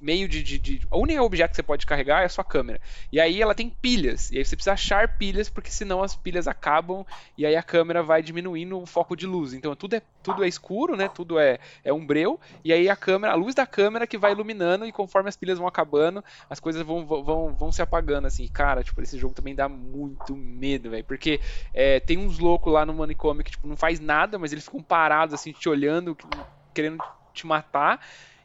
meio de, de, de- O único objeto que você pode carregar é a sua câmera. E aí ela tem pilhas. E aí você precisa achar pilhas, porque senão as pilhas acabam e aí a câmera vai diminuindo o foco de luz. Então tudo é, tudo é escuro, né? Tudo é, é um breu. E aí a câmera, a luz da câmera que vai iluminando e conforme as pilhas vão acabando, as coisas vão, vão, vão, vão se apagando, assim. Cara, tipo, esse jogo também dá muito medo, velho. Porque é, tem uns loucos lá no manicômio que, tipo, não faz nada, mas eles ficam parados, assim, te olhando, querendo te matar.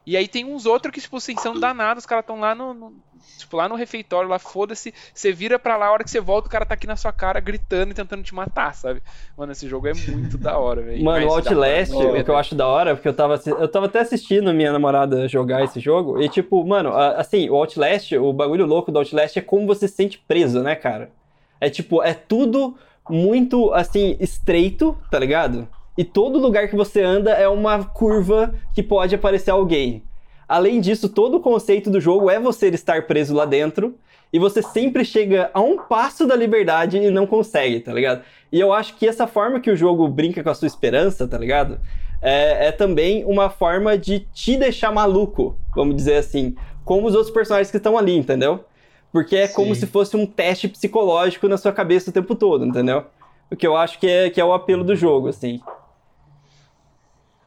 E aí tem uns outros que, tipo assim, são danados, os caras estão lá no, no, Tipo, lá no refeitório, lá, foda-se, você vira pra lá, a hora que você volta, o cara tá aqui na sua cara, gritando e tentando te matar, sabe? Mano, esse jogo é muito da hora, velho. Mano, o Outlast, o que eu acho da hora, porque eu tava, eu tava até assistindo minha namorada jogar esse jogo, e tipo, mano, assim, o Outlast, o bagulho louco do Outlast é como você se sente preso, né, cara? É tipo, é tudo muito, assim, estreito, tá ligado? E todo lugar que você anda é uma curva que pode aparecer alguém. Além disso, todo o conceito do jogo é você estar preso lá dentro e você sempre chega a um passo da liberdade e não consegue, tá ligado? E eu acho que essa forma que o jogo brinca com a sua esperança, tá ligado? É, é também uma forma de te deixar maluco, vamos dizer assim, como os outros personagens que estão ali, entendeu? Porque é Sim. como se fosse um teste psicológico na sua cabeça o tempo todo, entendeu? O que eu acho que é, que é o apelo do jogo, assim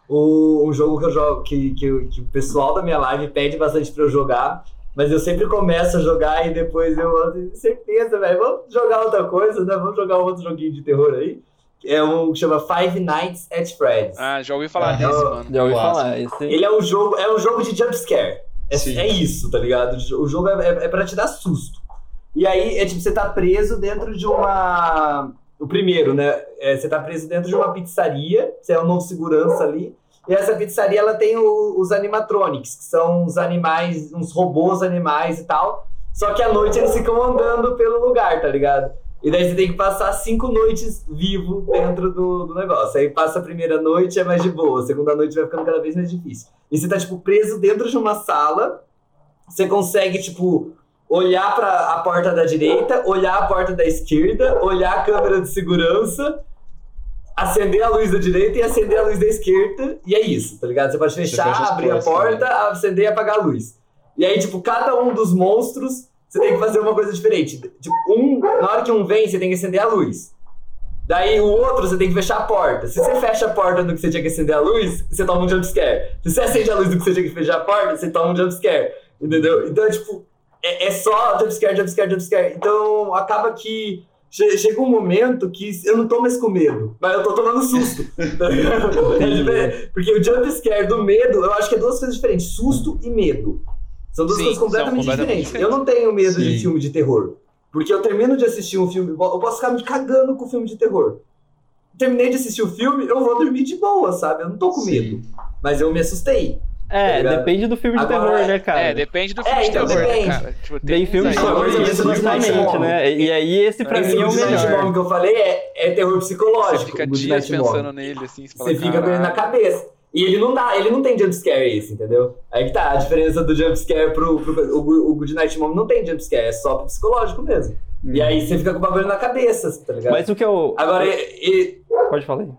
o, um jogo que eu jogo, que, que, que, o pessoal da minha live pede bastante pra eu jogar, mas eu sempre começo a jogar e depois eu tenho certeza, velho, vamos jogar outra coisa, né? Vamos jogar um outro joguinho de terror aí. É um que chama Five Nights at Freddy's. Ah, já ouvi falar é, desse, mano. Já ouvi falar. Esse... Ele é um jogo, é um jogo de jumpscare. É, é isso, tá ligado? O jogo é, é, é pra te dar susto. E aí, é tipo, você tá preso dentro de uma. O primeiro, né? É, você tá preso dentro de uma pizzaria, você é um novo segurança ali. E essa pizzaria ela tem o, os animatronics, que são os animais, uns robôs animais e tal. Só que à noite eles ficam andando pelo lugar, tá ligado? E daí você tem que passar cinco noites vivo dentro do, do negócio. Aí passa a primeira noite, é mais de boa. A segunda noite vai ficando cada vez mais difícil. E você tá, tipo, preso dentro de uma sala. Você consegue, tipo, olhar para a porta da direita, olhar a porta da esquerda, olhar a câmera de segurança acender a luz da direita e acender a luz da esquerda, e é isso, tá ligado? Você pode fechar, você abrir a porta, também. acender e apagar a luz. E aí, tipo, cada um dos monstros, você tem que fazer uma coisa diferente. Tipo, um, na hora que um vem, você tem que acender a luz. Daí o outro, você tem que fechar a porta. Se você fecha a porta do que você tinha que acender a luz, você toma um jumpscare. Se você acende a luz do que você tinha que fechar a porta, você toma um jumpscare. Entendeu? Então, tipo, é, é só jumpscare, jumpscare, jumpscare. Então, acaba que chega um momento que eu não tô mais com medo, mas eu tô tomando susto. é Porque o jump scare do medo, eu acho que é duas coisas diferentes: susto e medo. São duas Sim, coisas completamente, completamente diferentes. diferentes. Eu não tenho medo Sim. de filme de terror. Porque eu termino de assistir um filme, eu posso ficar me cagando com filme de terror. Terminei de assistir o filme, eu vou dormir de boa, sabe? Eu não tô com medo. Mas eu me assustei. É, tá depende do filme de Agora, terror, né, cara? É, depende do filme é, de então terror, né, cara? Tipo, tem, tem filme de terror justamente, né? E aí esse pra esse mim é o melhor. O que eu falei é, é terror psicológico. Você fica dias pensando nele, assim. Você, fala, fica com ele na cabeça. E ele não dá, ele não tem jumpscare esse, entendeu? Aí que tá, a diferença do jumpscare pro, pro, pro o, o Good Night Mom não tem jumpscare, é só psicológico mesmo. Hum. E aí você fica com o bagulho na cabeça, tá ligado? Mas o que eu... Agora, e, Pode falar aí.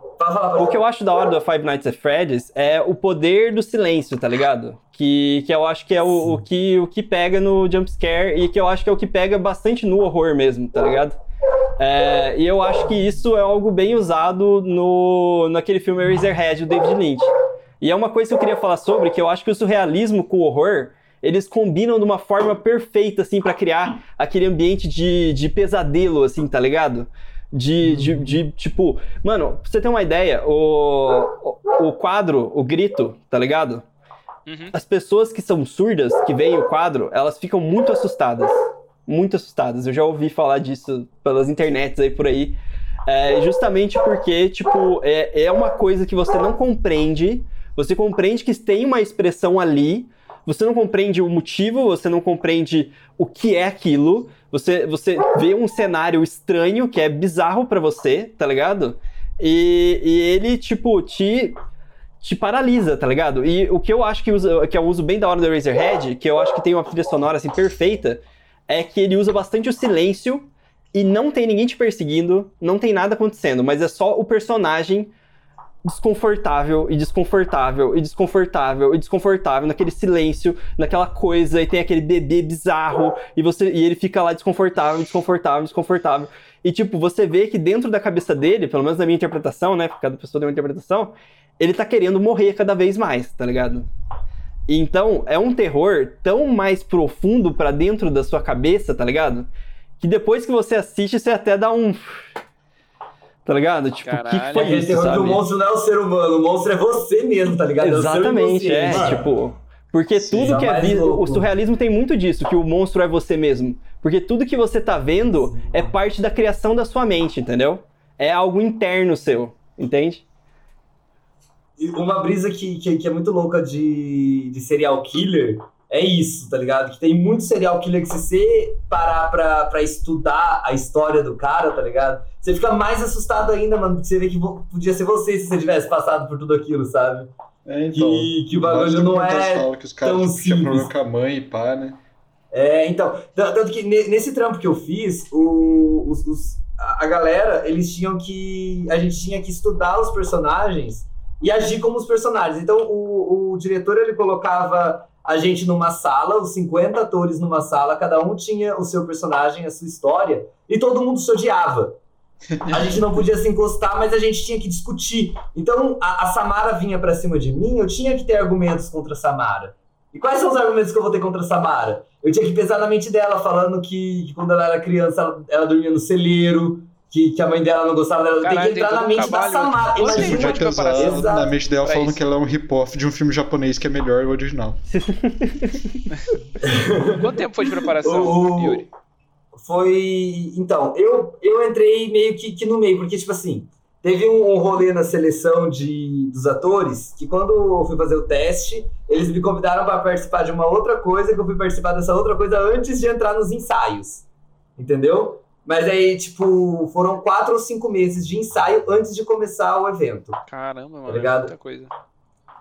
O que eu acho da hora do Five Nights at Freddy's é o poder do silêncio, tá ligado? Que, que eu acho que é o, o, que, o que pega no jumpscare e que eu acho que é o que pega bastante no horror mesmo, tá ligado? É, e eu acho que isso é algo bem usado no, naquele filme Eraserhead, do David Lynch. E é uma coisa que eu queria falar sobre, que eu acho que o surrealismo com o horror, eles combinam de uma forma perfeita, assim, para criar aquele ambiente de, de pesadelo, assim, tá ligado? De, de, de, tipo, mano, pra você ter uma ideia, o, o, o quadro, o grito, tá ligado? Uhum. As pessoas que são surdas, que veem o quadro, elas ficam muito assustadas. Muito assustadas. Eu já ouvi falar disso pelas internets aí por aí. É, justamente porque, tipo, é, é uma coisa que você não compreende. Você compreende que tem uma expressão ali, você não compreende o motivo, você não compreende o que é aquilo, você, você vê um cenário estranho que é bizarro para você, tá ligado? E, e ele, tipo, te, te paralisa, tá ligado? E o que eu acho que, usa, que é um uso bem da hora do Razorhead, que eu acho que tem uma trilha sonora assim perfeita, é que ele usa bastante o silêncio e não tem ninguém te perseguindo, não tem nada acontecendo, mas é só o personagem desconfortável e desconfortável e desconfortável e desconfortável naquele silêncio, naquela coisa e tem aquele bebê bizarro e você e ele fica lá desconfortável, desconfortável, desconfortável. E tipo, você vê que dentro da cabeça dele, pelo menos na minha interpretação, né, cada pessoa tem uma interpretação, ele tá querendo morrer cada vez mais, tá ligado? Então, é um terror tão mais profundo para dentro da sua cabeça, tá ligado? Que depois que você assiste, você até dá um Tá ligado? Tipo, o que, foi isso, sabe? o monstro não é o ser humano, o monstro é você mesmo, tá ligado? É Exatamente, é, Mano. tipo. Porque Sim, tudo que é visto. O surrealismo tem muito disso, que o monstro é você mesmo. Porque tudo que você tá vendo é parte da criação da sua mente, entendeu? É algo interno seu, entende? E Uma brisa que, que, que é muito louca de, de serial killer é isso, tá ligado? Que tem muito serial killer que se você parar pra, pra estudar a história do cara, tá ligado? Você fica mais assustado ainda, mano, porque você vê que podia ser você se você tivesse passado por tudo aquilo, sabe? É, então. Que, que o bagulho não é que os caras tão simples. problema com a mãe e pá, né? É, então, tan- tanto que ne- nesse trampo que eu fiz, o- os, os- a a galera, eles tinham que. A gente tinha que estudar os personagens e agir como os personagens. Então, o, o diretor ele colocava a gente numa sala, os 50 atores numa sala, cada um tinha o seu personagem, a sua história, e todo mundo se odiava. A gente não podia se encostar, mas a gente tinha que discutir. Então, a, a Samara vinha pra cima de mim, eu tinha que ter argumentos contra a Samara. E quais são os argumentos que eu vou ter contra a Samara? Eu tinha que pensar na mente dela, falando que, que quando ela era criança, ela, ela dormia no celeiro, que, que a mãe dela não gostava dela. Caralho, que tem entrar na mente da trabalho Samara. Você Você Imagina. podia pesar Exato. na mente dela Pra falando isso. que ela é um rip-off de um filme japonês que é melhor o original. Quanto tempo foi de preparação, O- Yuri? Foi. Então, eu, eu entrei meio que, que no meio, porque, tipo assim, teve um, um rolê na seleção de, dos atores que quando eu fui fazer o teste, eles me convidaram para participar de uma outra coisa, que eu fui participar dessa outra coisa antes de entrar nos ensaios. Entendeu? Mas aí, tipo, foram quatro ou cinco meses de ensaio antes de começar o evento. Caramba, mano, ligado? muita coisa.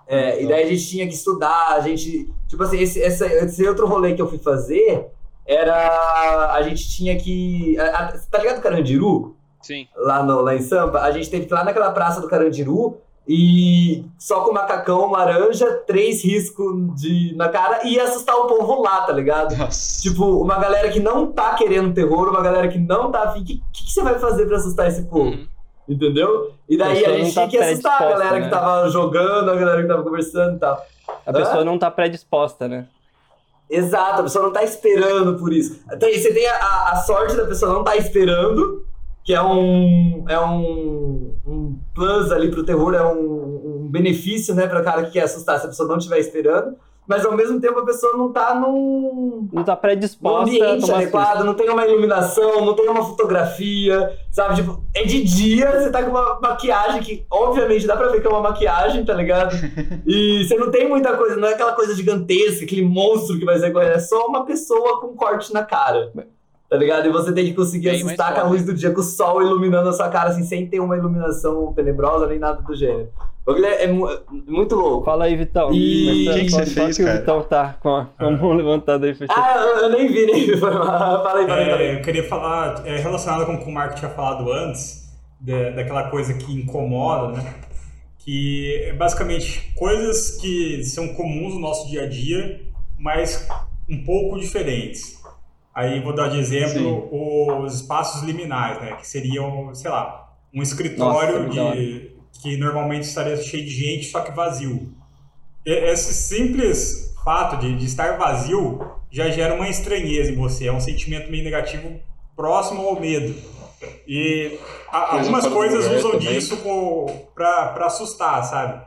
É, e daí a gente tinha que estudar, a gente. Tipo assim, esse, essa- esse outro rolê que eu fui fazer era. A gente tinha que. a- a- tá ligado o Carandiru? Sim. Lá, no, lá em Sampa? A gente teve que ir lá naquela praça do Carandiru e só com macacão laranja, três riscos de, na cara e assustar o povo lá, tá ligado? Nossa. Tipo, uma galera que não tá querendo terror, uma galera que não tá afim. O que, que, que você vai fazer pra assustar esse povo? Uhum. Entendeu? E daí a não gente tá tinha que assustar a galera né? que tava jogando, a galera que tava conversando e tal. A pessoa não tá predisposta, né? Exato, a pessoa não tá esperando por isso. Tem- Você tem a, a- a sorte da pessoa não tá esperando, que é um, é um, um plus ali pro terror, é um, um benefício, né, pra cara que quer assustar se a pessoa não estiver esperando. Mas ao mesmo tempo a pessoa não tá num, Não tá num predisposta a ambiente adequado, não tem uma iluminação, não tem uma fotografia, sabe? Tipo, é de dia, você tá com uma maquiagem que, obviamente, dá pra ver que é uma maquiagem, tá ligado? E você não tem muita coisa, não é aquela coisa gigantesca, aquele monstro que vai ser correndo, é só uma pessoa com um corte na cara. Tá ligado? E você tem que conseguir Bem assustar com a luz do dia, com o sol iluminando a sua cara, assim, sem ter uma iluminação tenebrosa nem nada do gênero. O é, é mu- muito louco. Fala aí, Vitão. E- Começando, O que que você fez, que o cara? Vitão tá com a, com a mão levantada aí, fechando. Ah, eu, eu nem vi, nem vi. Fala aí, fala aí. É, eu queria falar, é, relacionado com o que o Marco tinha falado antes, da- daquela coisa que incomoda, né? Que é basicamente coisas que são comuns no nosso dia a dia, mas um pouco diferentes. Aí vou dar de exemplo os espaços liminais, né? Que seriam, sei lá, um escritório Nossa, de, que normalmente estaria cheio de gente, só que vazio. E- Esse simples fato de, de estar vazio já gera uma estranheza em você, é um sentimento meio negativo próximo ao medo. E a- algumas coisas usam também. disso pra assustar, sabe?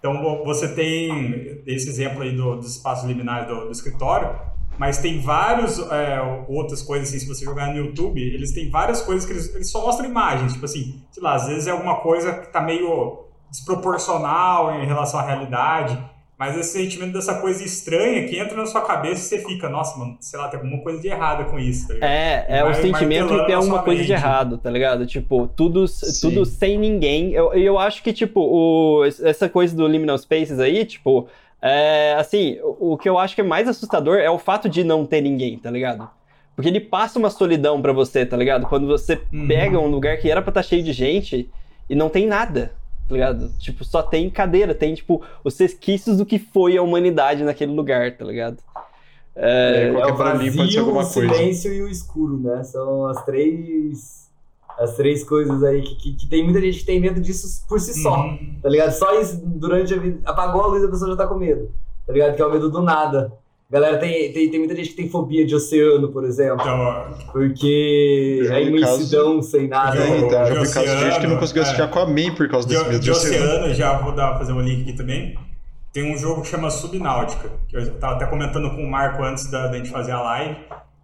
Então vo- você tem esse exemplo aí do- dos espaços liminais do, do escritório, mas tem vários é, outras coisas assim, se você jogar no YouTube, eles têm várias coisas que eles, eles só mostram imagens, tipo assim, sei lá, às vezes é alguma coisa que tá meio desproporcional em relação à realidade, mas esse sentimento dessa coisa estranha que entra na sua cabeça e você fica, nossa, mano, sei lá, tem alguma coisa de errada com isso, tá ligado? É, é o sentimento tem na alguma coisa de errado, tá ligado? Tipo, tudo, Sim. tudo sem ninguém. Eu, eu acho que, tipo, o, essa coisa do Liminal Spaces aí, tipo, é, assim, o, o que eu acho que é mais assustador é o fato de não ter ninguém, tá ligado? Porque ele passa uma solidão pra você, tá ligado? Quando você Uhum. pega um lugar que era pra estar cheio de gente e não tem nada, tá ligado? Tipo, só tem cadeira, tem, tipo, os resquícios do que foi a humanidade naquele lugar, tá ligado? É, É qualquer o barulhinho pode ser vazio, o alguma coisa. silêncio e o escuro, né? São as três as três coisas aí que, que, que tem muita gente que tem medo disso por si só, Uhum. tá ligado? Só isso durante a vida, apagou a luz a pessoa já tá com medo, tá ligado? Que é o medo do nada. Galera, tem, tem, tem muita gente que tem fobia de oceano, por exemplo. Então, Porque Eu é imensidão sem nada. Eu- É, então, já de vi casos de gente que não conseguiu assistir é. Aquaman por causa desse de, medo de de oceano. oceano, já vou dar, fazer um link aqui também. Tem um jogo que chama Subnáutica, que eu tava até comentando com o Marco antes da, da gente fazer a live.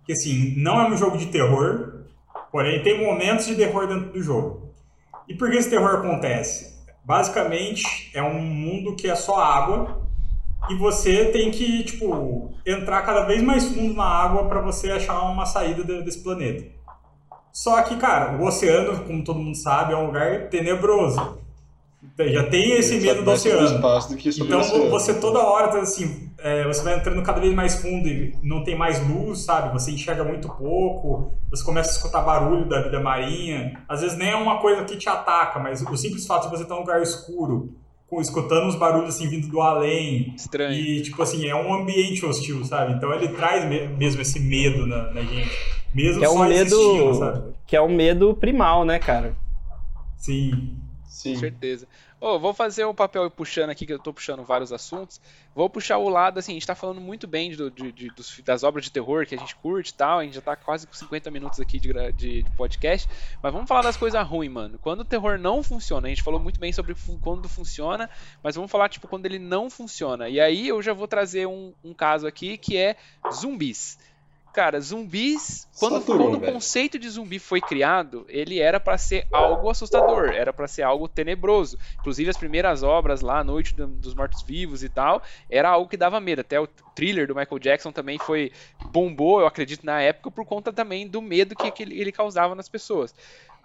Que assim, não é um jogo de terror, porém tem momentos de terror dentro do jogo. E por que esse terror acontece? Basicamente, é um mundo que é só água e você tem que, tipo, entrar cada vez mais fundo na água para você achar uma saída de- desse planeta. Só que, cara, o oceano, como todo mundo sabe, é um lugar tenebroso. Então, Já tem esse Ele medo do oceano. Então oceano. você toda hora tá assim, é, você vai entrando cada vez mais fundo e não tem mais luz, sabe? Você enxerga muito pouco, você começa a escutar barulho da vida marinha. Às vezes nem é uma coisa que te ataca, mas o simples fato de você estar num lugar escuro, com, escutando os barulhos assim vindo do além. Estranho. E tipo assim, é um ambiente hostil, sabe? Então ele traz me- mesmo esse medo na, na gente. Mesmo Que é só um existindo, sabe? medo. Que é um medo primal, né, cara? Sim. Sim. Com certeza. Ô, vou fazer um papel puxando aqui, que eu tô puxando vários assuntos. Vou puxar o lado, assim, a gente tá falando muito bem de- de- dos- das obras de terror que a gente curte e tal. A gente já tá quase com 50 minutos aqui de, de- de podcast. Mas vamos falar das coisas ruins, mano. Quando o terror não funciona, a gente falou muito bem sobre quando funciona, mas vamos falar, tipo, quando ele não funciona. E aí eu já vou trazer um, um caso aqui que é zumbis. Cara, zumbis, quando, Saturou, quando o conceito de zumbi foi criado, ele era pra ser algo assustador, era pra ser algo tenebroso. Inclusive as primeiras obras lá, A Noite do- dos Mortos Vivos e tal, era algo que dava medo. Até o thriller do Michael Jackson também foi bombou, eu acredito na época por conta também do medo que, que ele causava nas pessoas.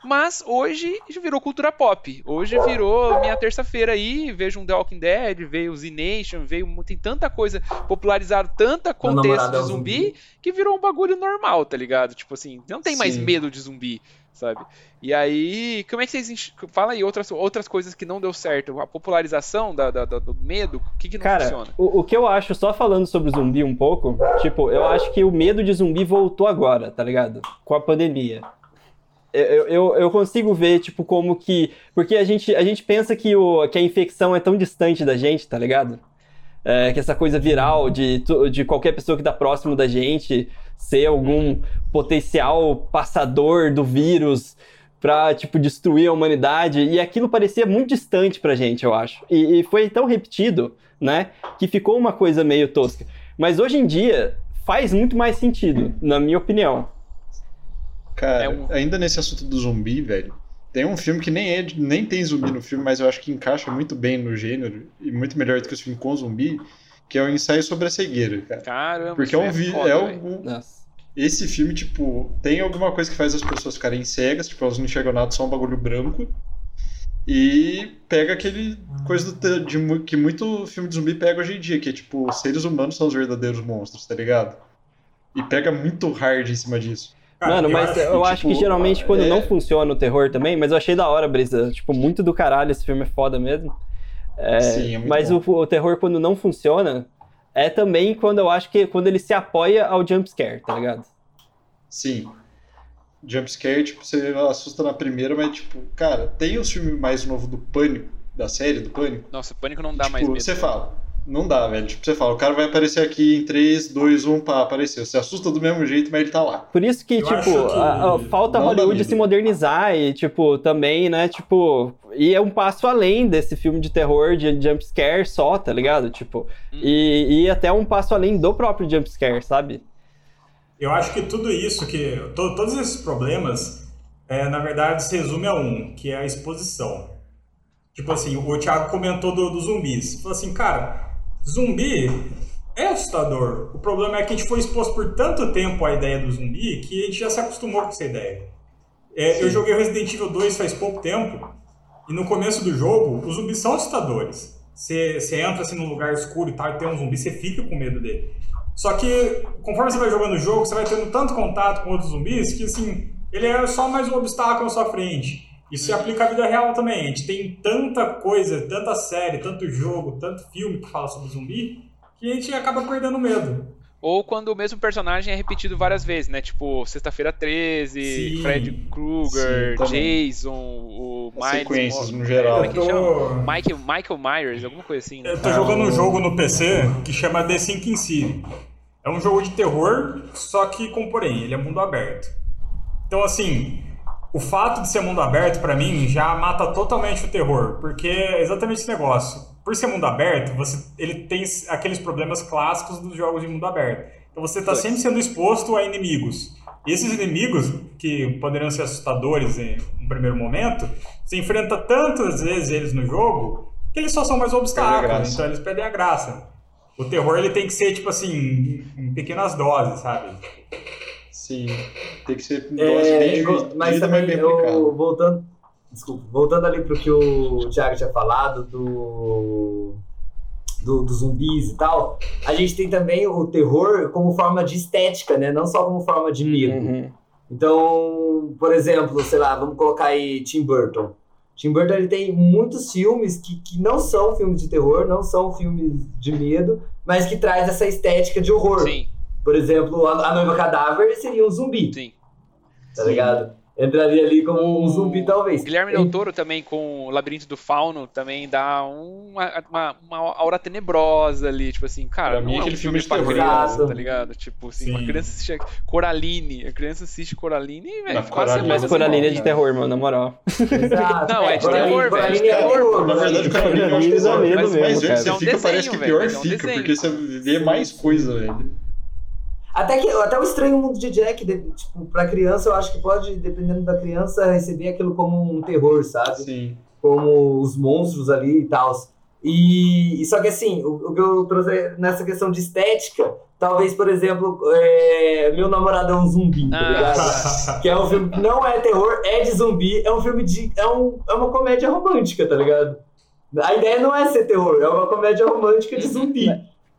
Mas hoje virou cultura pop. Hoje virou minha terça-feira aí, vejo um The Walking Dead, veio o Z Nation, veio tem tanta coisa popularizaram tanta contexto é de um zumbi, zumbi. que virou um bagulho normal, tá ligado? Tipo assim, não tem mais Sim. medo de zumbi, sabe? E aí, como é que vocês enx- fala aí outras outras coisas que não deu certo, a popularização da, da- da- do medo, o que que não Cara, funciona? o, o que eu acho, só falando sobre zumbi um pouco, tipo, eu acho que o medo de zumbi voltou agora, tá ligado? Com a pandemia. Eu, eu, eu consigo ver, tipo, como que. Porque a gente, a gente pensa que, o, que a infecção é tão distante da gente, tá ligado? É, que essa coisa viral de, de qualquer pessoa que tá próximo da gente ser algum potencial passador do vírus pra, tipo, destruir a humanidade. E aquilo parecia muito distante pra gente, eu acho. E, e foi tão repetido, né, que ficou uma coisa meio tosca. Mas hoje em dia faz muito mais sentido, na minha opinião. Cara, É um- ainda nesse assunto do zumbi, velho, tem um filme que nem, é, nem tem zumbi no filme, mas eu acho que encaixa muito bem no gênero e muito melhor do que os filmes com zumbi, que é o ensaio sobre a cegueira, cara. Caramba, Porque é um isso vi foda, é Nossa. esse filme, tipo, tem alguma coisa que faz as pessoas ficarem cegas, tipo, elas não enxergam nada, só um bagulho branco. E pega aquele coisa do de, que muito filme de zumbi pega hoje em dia, que é tipo, seres humanos são os verdadeiros monstros, tá ligado? E pega muito hard em cima disso. Cara, Mano, mas eu acho que tipo, geralmente quando é- não funciona o terror também, mas eu achei da hora, Brisa. Tipo, muito do caralho, esse filme é foda mesmo. É, Sim, é muito mas bom. o, o terror quando não funciona é também quando eu acho que quando ele se apoia ao jumpscare, tá ligado? Sim. Jumpscare, tipo, você assusta na primeira, mas, tipo, cara, tem os filmes mais novos do Pânico, da série do Pânico. Nossa, pânico não dá tipo, mais medo. você fala, não dá, velho. Tipo, você fala, o cara vai aparecer aqui em 3, 2, 1, pá, apareceu. Você assusta do mesmo jeito, mas ele tá lá. Por isso que, Eu tipo, que a- a- falta não Hollywood se modernizar e, tipo, também, né, tipo, e é um passo além desse filme de terror de jumpscare só, tá ligado? Tipo, Hum. e, e até um passo além do próprio jumpscare, sabe? Eu acho que tudo isso, que to- todos esses problemas, é, na verdade, se resume a um, que é a exposição. Tipo assim, o Thiago comentou do, dos zumbis. Falou assim, cara, zumbi é assustador. O problema é que a gente foi exposto por tanto tempo à ideia do zumbi que a gente já se acostumou com essa ideia. É, eu joguei Resident Evil 2 faz pouco tempo e no começo do jogo os zumbis são assustadores. Você entra assim num lugar escuro e tal e tem um zumbi, você fica com medo dele. Só que conforme você vai jogando o jogo, você vai tendo tanto contato com outros zumbis que assim, ele é só mais um obstáculo na sua frente. Isso se aplica à vida real também. A gente tem tanta coisa, tanta série, tanto jogo, tanto filme que fala sobre zumbi, que a gente acaba perdendo medo. Ou quando o mesmo personagem é repetido várias vezes, né? Tipo, Sexta-feira 13, Sim. Fred Krueger. Jason, o As Miles sequências, no geral. É tô- chama? Michael, Michael Myers, alguma coisa assim. né? Eu tô jogando um jogo no PC que chama The Sinking City. É um jogo de terror, só que com porém, ele é mundo aberto. Então, assim, o fato de ser mundo aberto, pra mim, já mata totalmente o terror, porque é exatamente esse negócio. Por ser mundo aberto, você, ele tem aqueles problemas clássicos dos jogos de mundo aberto. Então você está sempre sendo exposto a inimigos. E esses inimigos, que poderiam ser assustadores em um primeiro momento, você enfrenta tantas vezes eles no jogo que eles só são mais obstáculos, então eles perdem a graça. O terror ele tem que ser, tipo assim, em pequenas doses, sabe? Sim, tem que ser dose É, bem dividida, mas bem também, bem eu, voltando, desculpa, voltando ali pro que o Thiago tinha falado do, do, dos zumbis e tal, a gente tem também o terror como forma de estética, né? Não só como forma de medo. Uhum. Então, por exemplo, sei lá, vamos colocar aí Tim Burton. Tim Burton ele tem muitos filmes que, que não são filmes de terror, não são filmes de medo, mas que traz essa estética de horror. Sim, Por exemplo, a, a Noiva Cadáver seria um zumbi, sim. tá ligado? Entraria ali como um zumbi, talvez. Guilherme Del Toro também com o Labirinto do Fauno também dá uma, uma, uma aura tenebrosa ali, tipo assim, cara, Pra não mim, é um aquele filme filme pra de terror. criança, tá ligado? Tipo assim, uma Sim. criança assiste Coraline, a criança assiste Coraline e, velho, Mas quase Coraline- Mas semana Coraline é de terror, mano, na moral. Exato. Não, é de Coraline- terror, velho, Coraline de é terror. Na verdade, o Coraline acho que dá é medo mais mesmo, mais vezes cara. você É um fica, parece que pior é um fica, porque você vê mais coisa, velho. Até, que, até o Estranho Mundo de Jack, de- tipo, pra criança, eu acho que pode, dependendo da criança, receber aquilo como um terror, sabe? Sim. como os monstros ali e tal. E, e só que assim, o, o que eu trouxe nessa questão de estética, talvez, por exemplo, é, Meu Namorado é um Zumbi, tá Ah. ligado? que é um filme que não é terror, é de zumbi, é um filme de. É, um, é uma comédia romântica, tá ligado? A ideia não é ser terror, é uma comédia romântica de zumbi.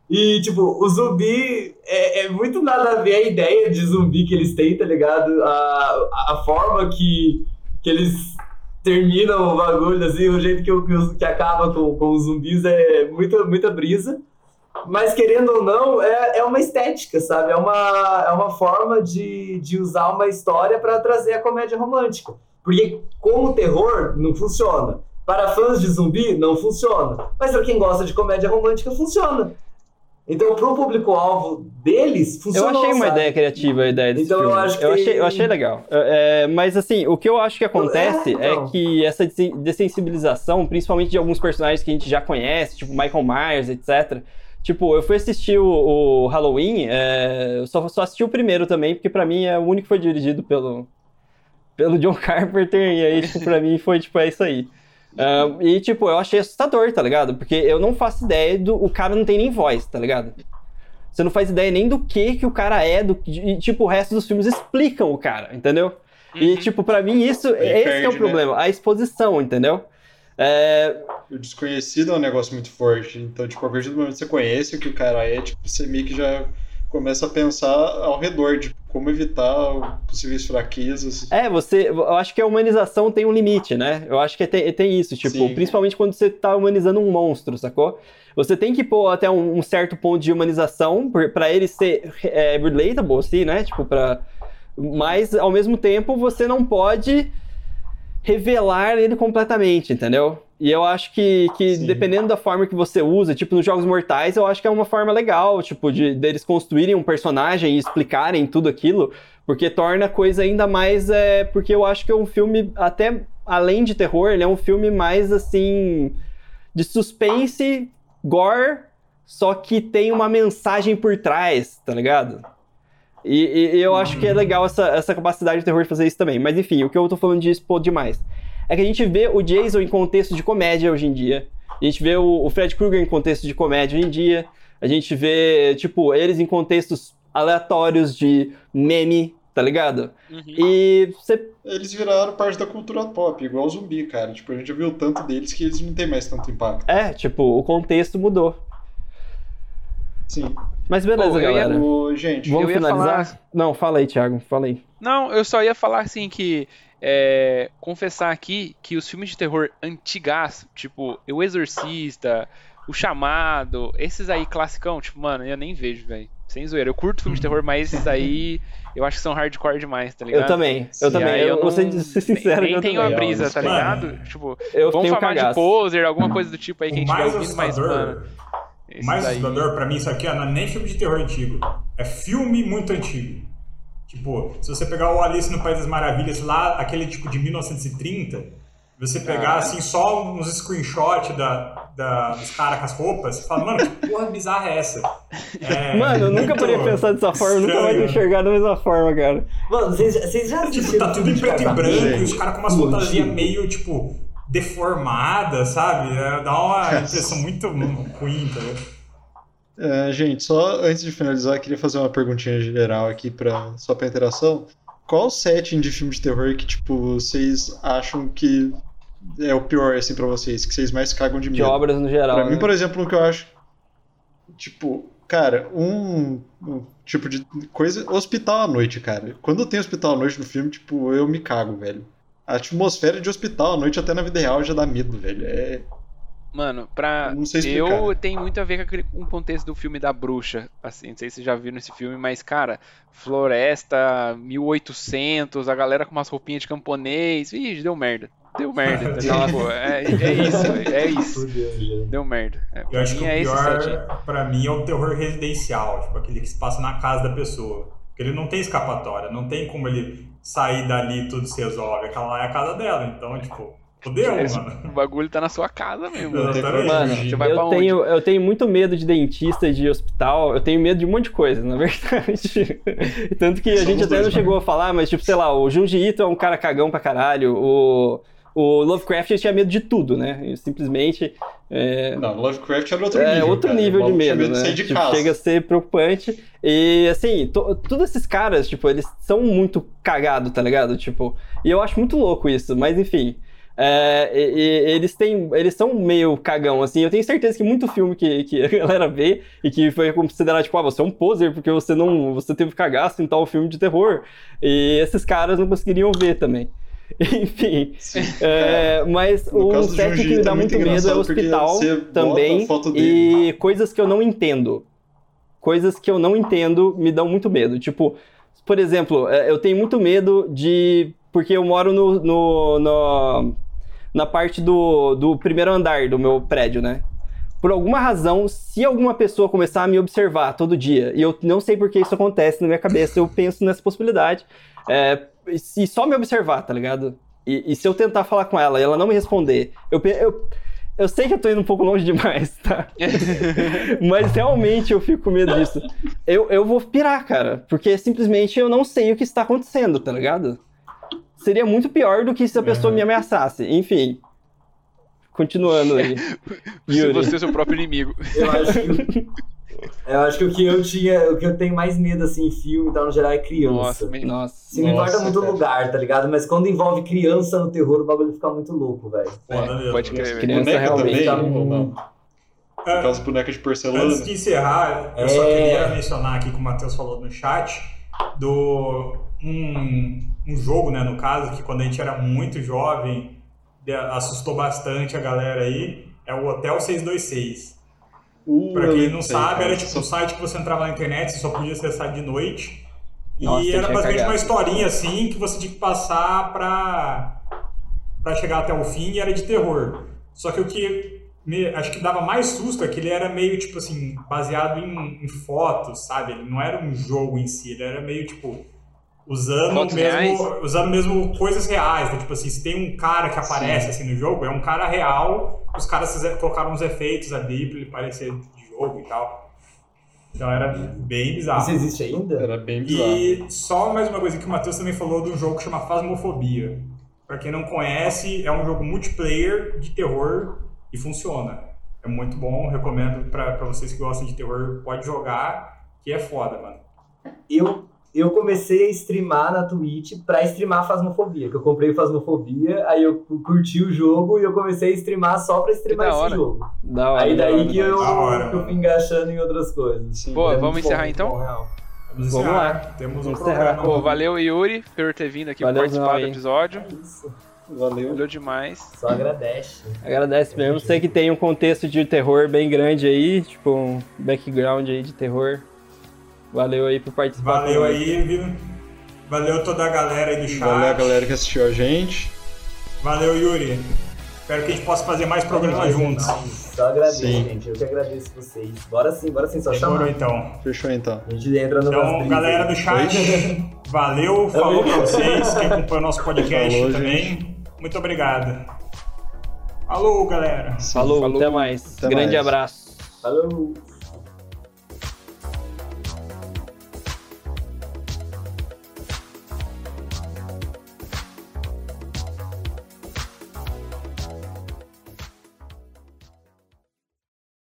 E, tipo, o zumbi é, é muito nada a ver a ideia de zumbi que eles têm, tá ligado? A, a forma que, que eles terminam o bagulho, assim, o jeito que, que, que acaba com, com os zumbis é muita, muita brisa. Mas, querendo ou não, é, é uma estética, sabe? É uma, é uma forma de, de usar uma história para trazer a comédia romântica. Porque, como terror, não funciona. Para fãs de zumbi, não funciona. Mas para quem gosta de comédia romântica, funciona. Então, pro público-alvo deles, Eu funcionou, achei uma sabe? ideia criativa a ideia desse Então, eu filme. acho que eu, achei, eu achei legal. É, é, mas assim, o que eu acho que acontece É, então. é que essa dessensibilização, principalmente de alguns personagens que a gente já conhece, tipo Michael Myers, etc. Tipo, eu fui assistir o, o Halloween, é, eu só, só assisti o primeiro também, porque pra mim é o único que foi dirigido pelo, pelo John Carpenter, e aí, tipo, pra mim foi, tipo, é isso aí. Ah, e, tipo, eu achei assustador, tá ligado? Porque eu não faço ideia do. O cara não tem nem voz, tá ligado? Você não faz ideia nem do que que o cara é, do, e, tipo, o resto dos filmes explicam o cara, entendeu? E, Uhum. tipo, pra mim, isso, Aí esse que é perde, o né? problema, a exposição, entendeu? É, O desconhecido é um negócio muito forte. Então, tipo, a partir do momento que você conhece o que o cara é, tipo, você meio que já começa a pensar ao redor de como evitar possíveis fraquezas. É, você. Eu acho que a humanização tem um limite, né? Eu acho que tem, tem isso, tipo, Sim. principalmente quando você tá humanizando um monstro, sacou? Você tem que pôr até um, um certo ponto de humanização pra ele ser é, relatable, assim, né? Tipo, pra. Mas, ao mesmo tempo, você não pode revelar ele completamente, entendeu? E eu acho que, que Sim. dependendo da forma que você usa, tipo, nos Jogos Mortais, eu acho que é uma forma legal, tipo, de deles construírem um personagem e explicarem tudo aquilo, porque torna a coisa ainda mais. É, porque eu acho que é um filme, até além de terror, ele é um filme mais assim. de suspense, gore, só que tem uma mensagem por trás, tá ligado? E, e- eu acho que é legal essa, essa capacidade de terror de fazer isso também. Mas enfim, o que eu tô falando de expor demais é que a gente vê o Jason em contexto de comédia hoje em dia. A gente vê o, o Fred Krueger em contexto de comédia hoje em dia. A gente vê, tipo, eles em contextos aleatórios de meme, tá ligado? Uhum. E você. Eles viraram parte da cultura pop, igual o zumbi, cara. Tipo, a gente já viu tanto deles que eles não têm mais tanto impacto. É, tipo, o contexto mudou. Sim. Mas beleza, Pô, eu ia- galera. Ô, gente, Vamos eu ia finalizar? falar- Não, fala aí, Thiago. Fala aí. Não, eu só ia falar assim que. é, confessar aqui que os filmes de terror antigás, tipo O Exorcista, O Chamado, esses aí classicão, tipo, mano, eu nem vejo, velho. Sem zoeira. Eu curto filme de terror, mas esses aí eu acho que são hardcore demais, tá ligado? Eu também, eu E também. aí Eu, não- vou ser sincero nem, eu nem tenho a brisa, tá Mano, ligado? Tipo, Eu vamos falar de cagaço. poser, alguma coisa do tipo aí que a gente vai mais ouvindo, mas, mano. Esse mais daí- assustador pra mim, isso aqui não é nem filme de terror antigo. É filme muito antigo. Tipo, se você pegar o Alice no País das Maravilhas lá, aquele tipo de 1930, você pegar Caralho. assim só uns screenshots da, da, dos caras com as roupas, você fala, mano, que porra bizarra é essa? É Mano, eu nunca muito parei de pensar dessa forma, eu nunca mais estranho. enxergar da mesma forma, cara. Mano, vocês, vocês já assistiram Tipo, tá tudo em preto e branco, e os caras com umas fantasias meio, tipo, deformadas, sabe? É, Dá uma impressão muito ruim, tá ligado? É, gente, só antes de finalizar, eu queria fazer uma perguntinha geral aqui pra, só pra interação. Qual setting de filme de terror que, tipo, vocês acham que é o pior, assim, pra vocês? Que vocês mais cagam de De medo? obras no geral. Pra mim, né? por exemplo, o que eu acho. Tipo, cara, um, um tipo de coisa. Hospital à noite, cara. Quando tem hospital à noite no filme, tipo, eu me cago, velho. A atmosfera de hospital à noite, até na vida real, já dá medo, velho. É. Mano, pra. Não sei explicar. Eu tenho muito a ver com aquele, com o contexto do filme da bruxa. Assim, não sei se vocês já viram esse filme, mas, cara, floresta, 1800, a galera com umas roupinhas de camponês. Ih, deu merda. Deu merda. tá é, é isso, velho, é isso. Já. Deu merda. É, Eu pra acho que mim o é pior, pra mim, é o terror residencial, tipo, aquele que se passa na casa da pessoa. Porque ele não tem escapatória, não tem como ele sair dali e tudo se resolve. Aquela lá é a casa dela, então, tipo, fodeu, Esse- mano. O bagulho tá na sua casa mesmo. Né? Exatamente. pra Mano. Você vai pra eu onde? tenho, eu tenho muito medo de dentista de hospital, eu tenho medo de um monte de coisa, na verdade. Tanto que a Somos gente até dois, não né? chegou a falar, mas tipo, sei lá, o Junji Ito é um cara cagão pra caralho, o, o Lovecraft tinha medo de tudo, né? Simplesmente é, Não, Lovecraft era outro é nível. outro cara. nível de medo, né? de Tipo, chega a ser preocupante. E assim, to- todos esses caras, tipo, eles são muito cagados, tá ligado? Tipo, e eu acho muito louco isso, mas enfim. É, e- e eles têm. Eles são meio cagão, assim. Eu tenho certeza que muito filme que, que a galera vê e que foi considerado, tipo, ah, você é um poser porque você não. Você teve cagaço em tal filme de terror. E esses caras não conseguiriam ver também. Enfim. É, mas No um set que me dá é muito muito medo é o hospital também. E coisas que eu não entendo. Coisas que eu não entendo me dão muito medo. Tipo, por exemplo, é, eu tenho muito medo de. Porque eu moro no, no- no- na parte do, do primeiro andar do meu prédio, né? Por alguma razão, se alguma pessoa começar a me observar todo dia, e eu não sei por que isso acontece na minha cabeça, eu penso nessa possibilidade, é, e só me observar, tá ligado? E, e se eu tentar falar com ela e ela não me responder, eu, eu, eu sei que eu tô indo um pouco longe demais, tá? Mas realmente eu fico com medo disso. Eu, eu vou pirar, cara, porque simplesmente eu não sei o que está acontecendo, tá ligado? Seria muito pior do que se a pessoa me ameaçasse. Enfim. Continuando aí. Se Yuri. você é o seu próprio inimigo. Eu acho que. Eu acho que o que eu tinha, o que eu tenho mais medo assim em filme e tal, no geral, é criança. Nossa, me- Nossa. Se não importa muito o lugar, tá ligado? Mas quando envolve criança no terror, o bagulho fica muito louco, velho. Mesmo. pode crer. velho. Criança Boneca realmente. também, não? É, Aquelas bonecas de porcelana. Antes de encerrar, eu só É. queria mencionar aqui que o Matheus falou no chat do um, um jogo, né, no caso, que quando a gente era muito jovem, assustou bastante a galera aí, é o Hotel 626. Uh, Pra quem não sei, sabe, era tipo um site que você entrava na internet, você só podia acessar de noite. Nossa, e era basicamente cagado. uma historinha assim que você tinha que passar pra, pra chegar até o fim e era de terror. Só que o que me, acho que dava mais susto é que ele era meio tipo assim, baseado em, em fotos, sabe? Ele não era um jogo em si, ele era meio tipo. Usando mesmo, reais? usando mesmo coisas reais. Então, tipo assim, se tem um cara que aparece assim no jogo, é um cara real, os caras colocaram uns efeitos ali pra ele parecer de jogo e tal. Então era bem bizarro. Isso existe ainda? Era bem bizarro. E só mais uma coisa que o Matheus também falou de um jogo que chama Phasmophobia. Pra quem não conhece, é um jogo multiplayer de terror e funciona. É muito bom, recomendo pra, pra vocês que gostam de terror, pode jogar, que é foda, mano. Eu, eu comecei a streamar na Twitch pra streamar Fasmofobia, que eu comprei o Fasmofobia, aí eu curti o jogo e eu comecei a streamar só pra streamar Que esse jogo. Da hora, Aí da daí hora, que da hora. eu, Da hora, que eu fui engaixando em outras coisas. Sim. Pô, É vamos muito encerrar bom, então? bom. Vamos Vamos encerrar. lá. Temos um Vamos programa. Pô, valeu, Yuri, por ter vindo aqui Valeu, participar Zão, do episódio. Isso. Valeu. Valeu demais. Só agradece. Agradece mesmo. Sei que tem um contexto de terror bem grande aí, tipo um background aí de terror. Valeu aí por participar. Valeu aí, viu? Valeu toda a galera aí do chat. Valeu a galera que assistiu a gente. Valeu, Yuri. Espero que a gente possa fazer mais programas juntos. Só agradeço, Sim. gente. Eu que agradeço vocês. Bora sim, bora sim, só Demorou chamar. então. Fechou então. A gente entra no Então, galera do chat, valeu, falou pra vocês que acompanham o nosso podcast Falou, também. Muito obrigado. Falou, galera. Falou, Falou. até mais. Até Grande mais. abraço. Falou.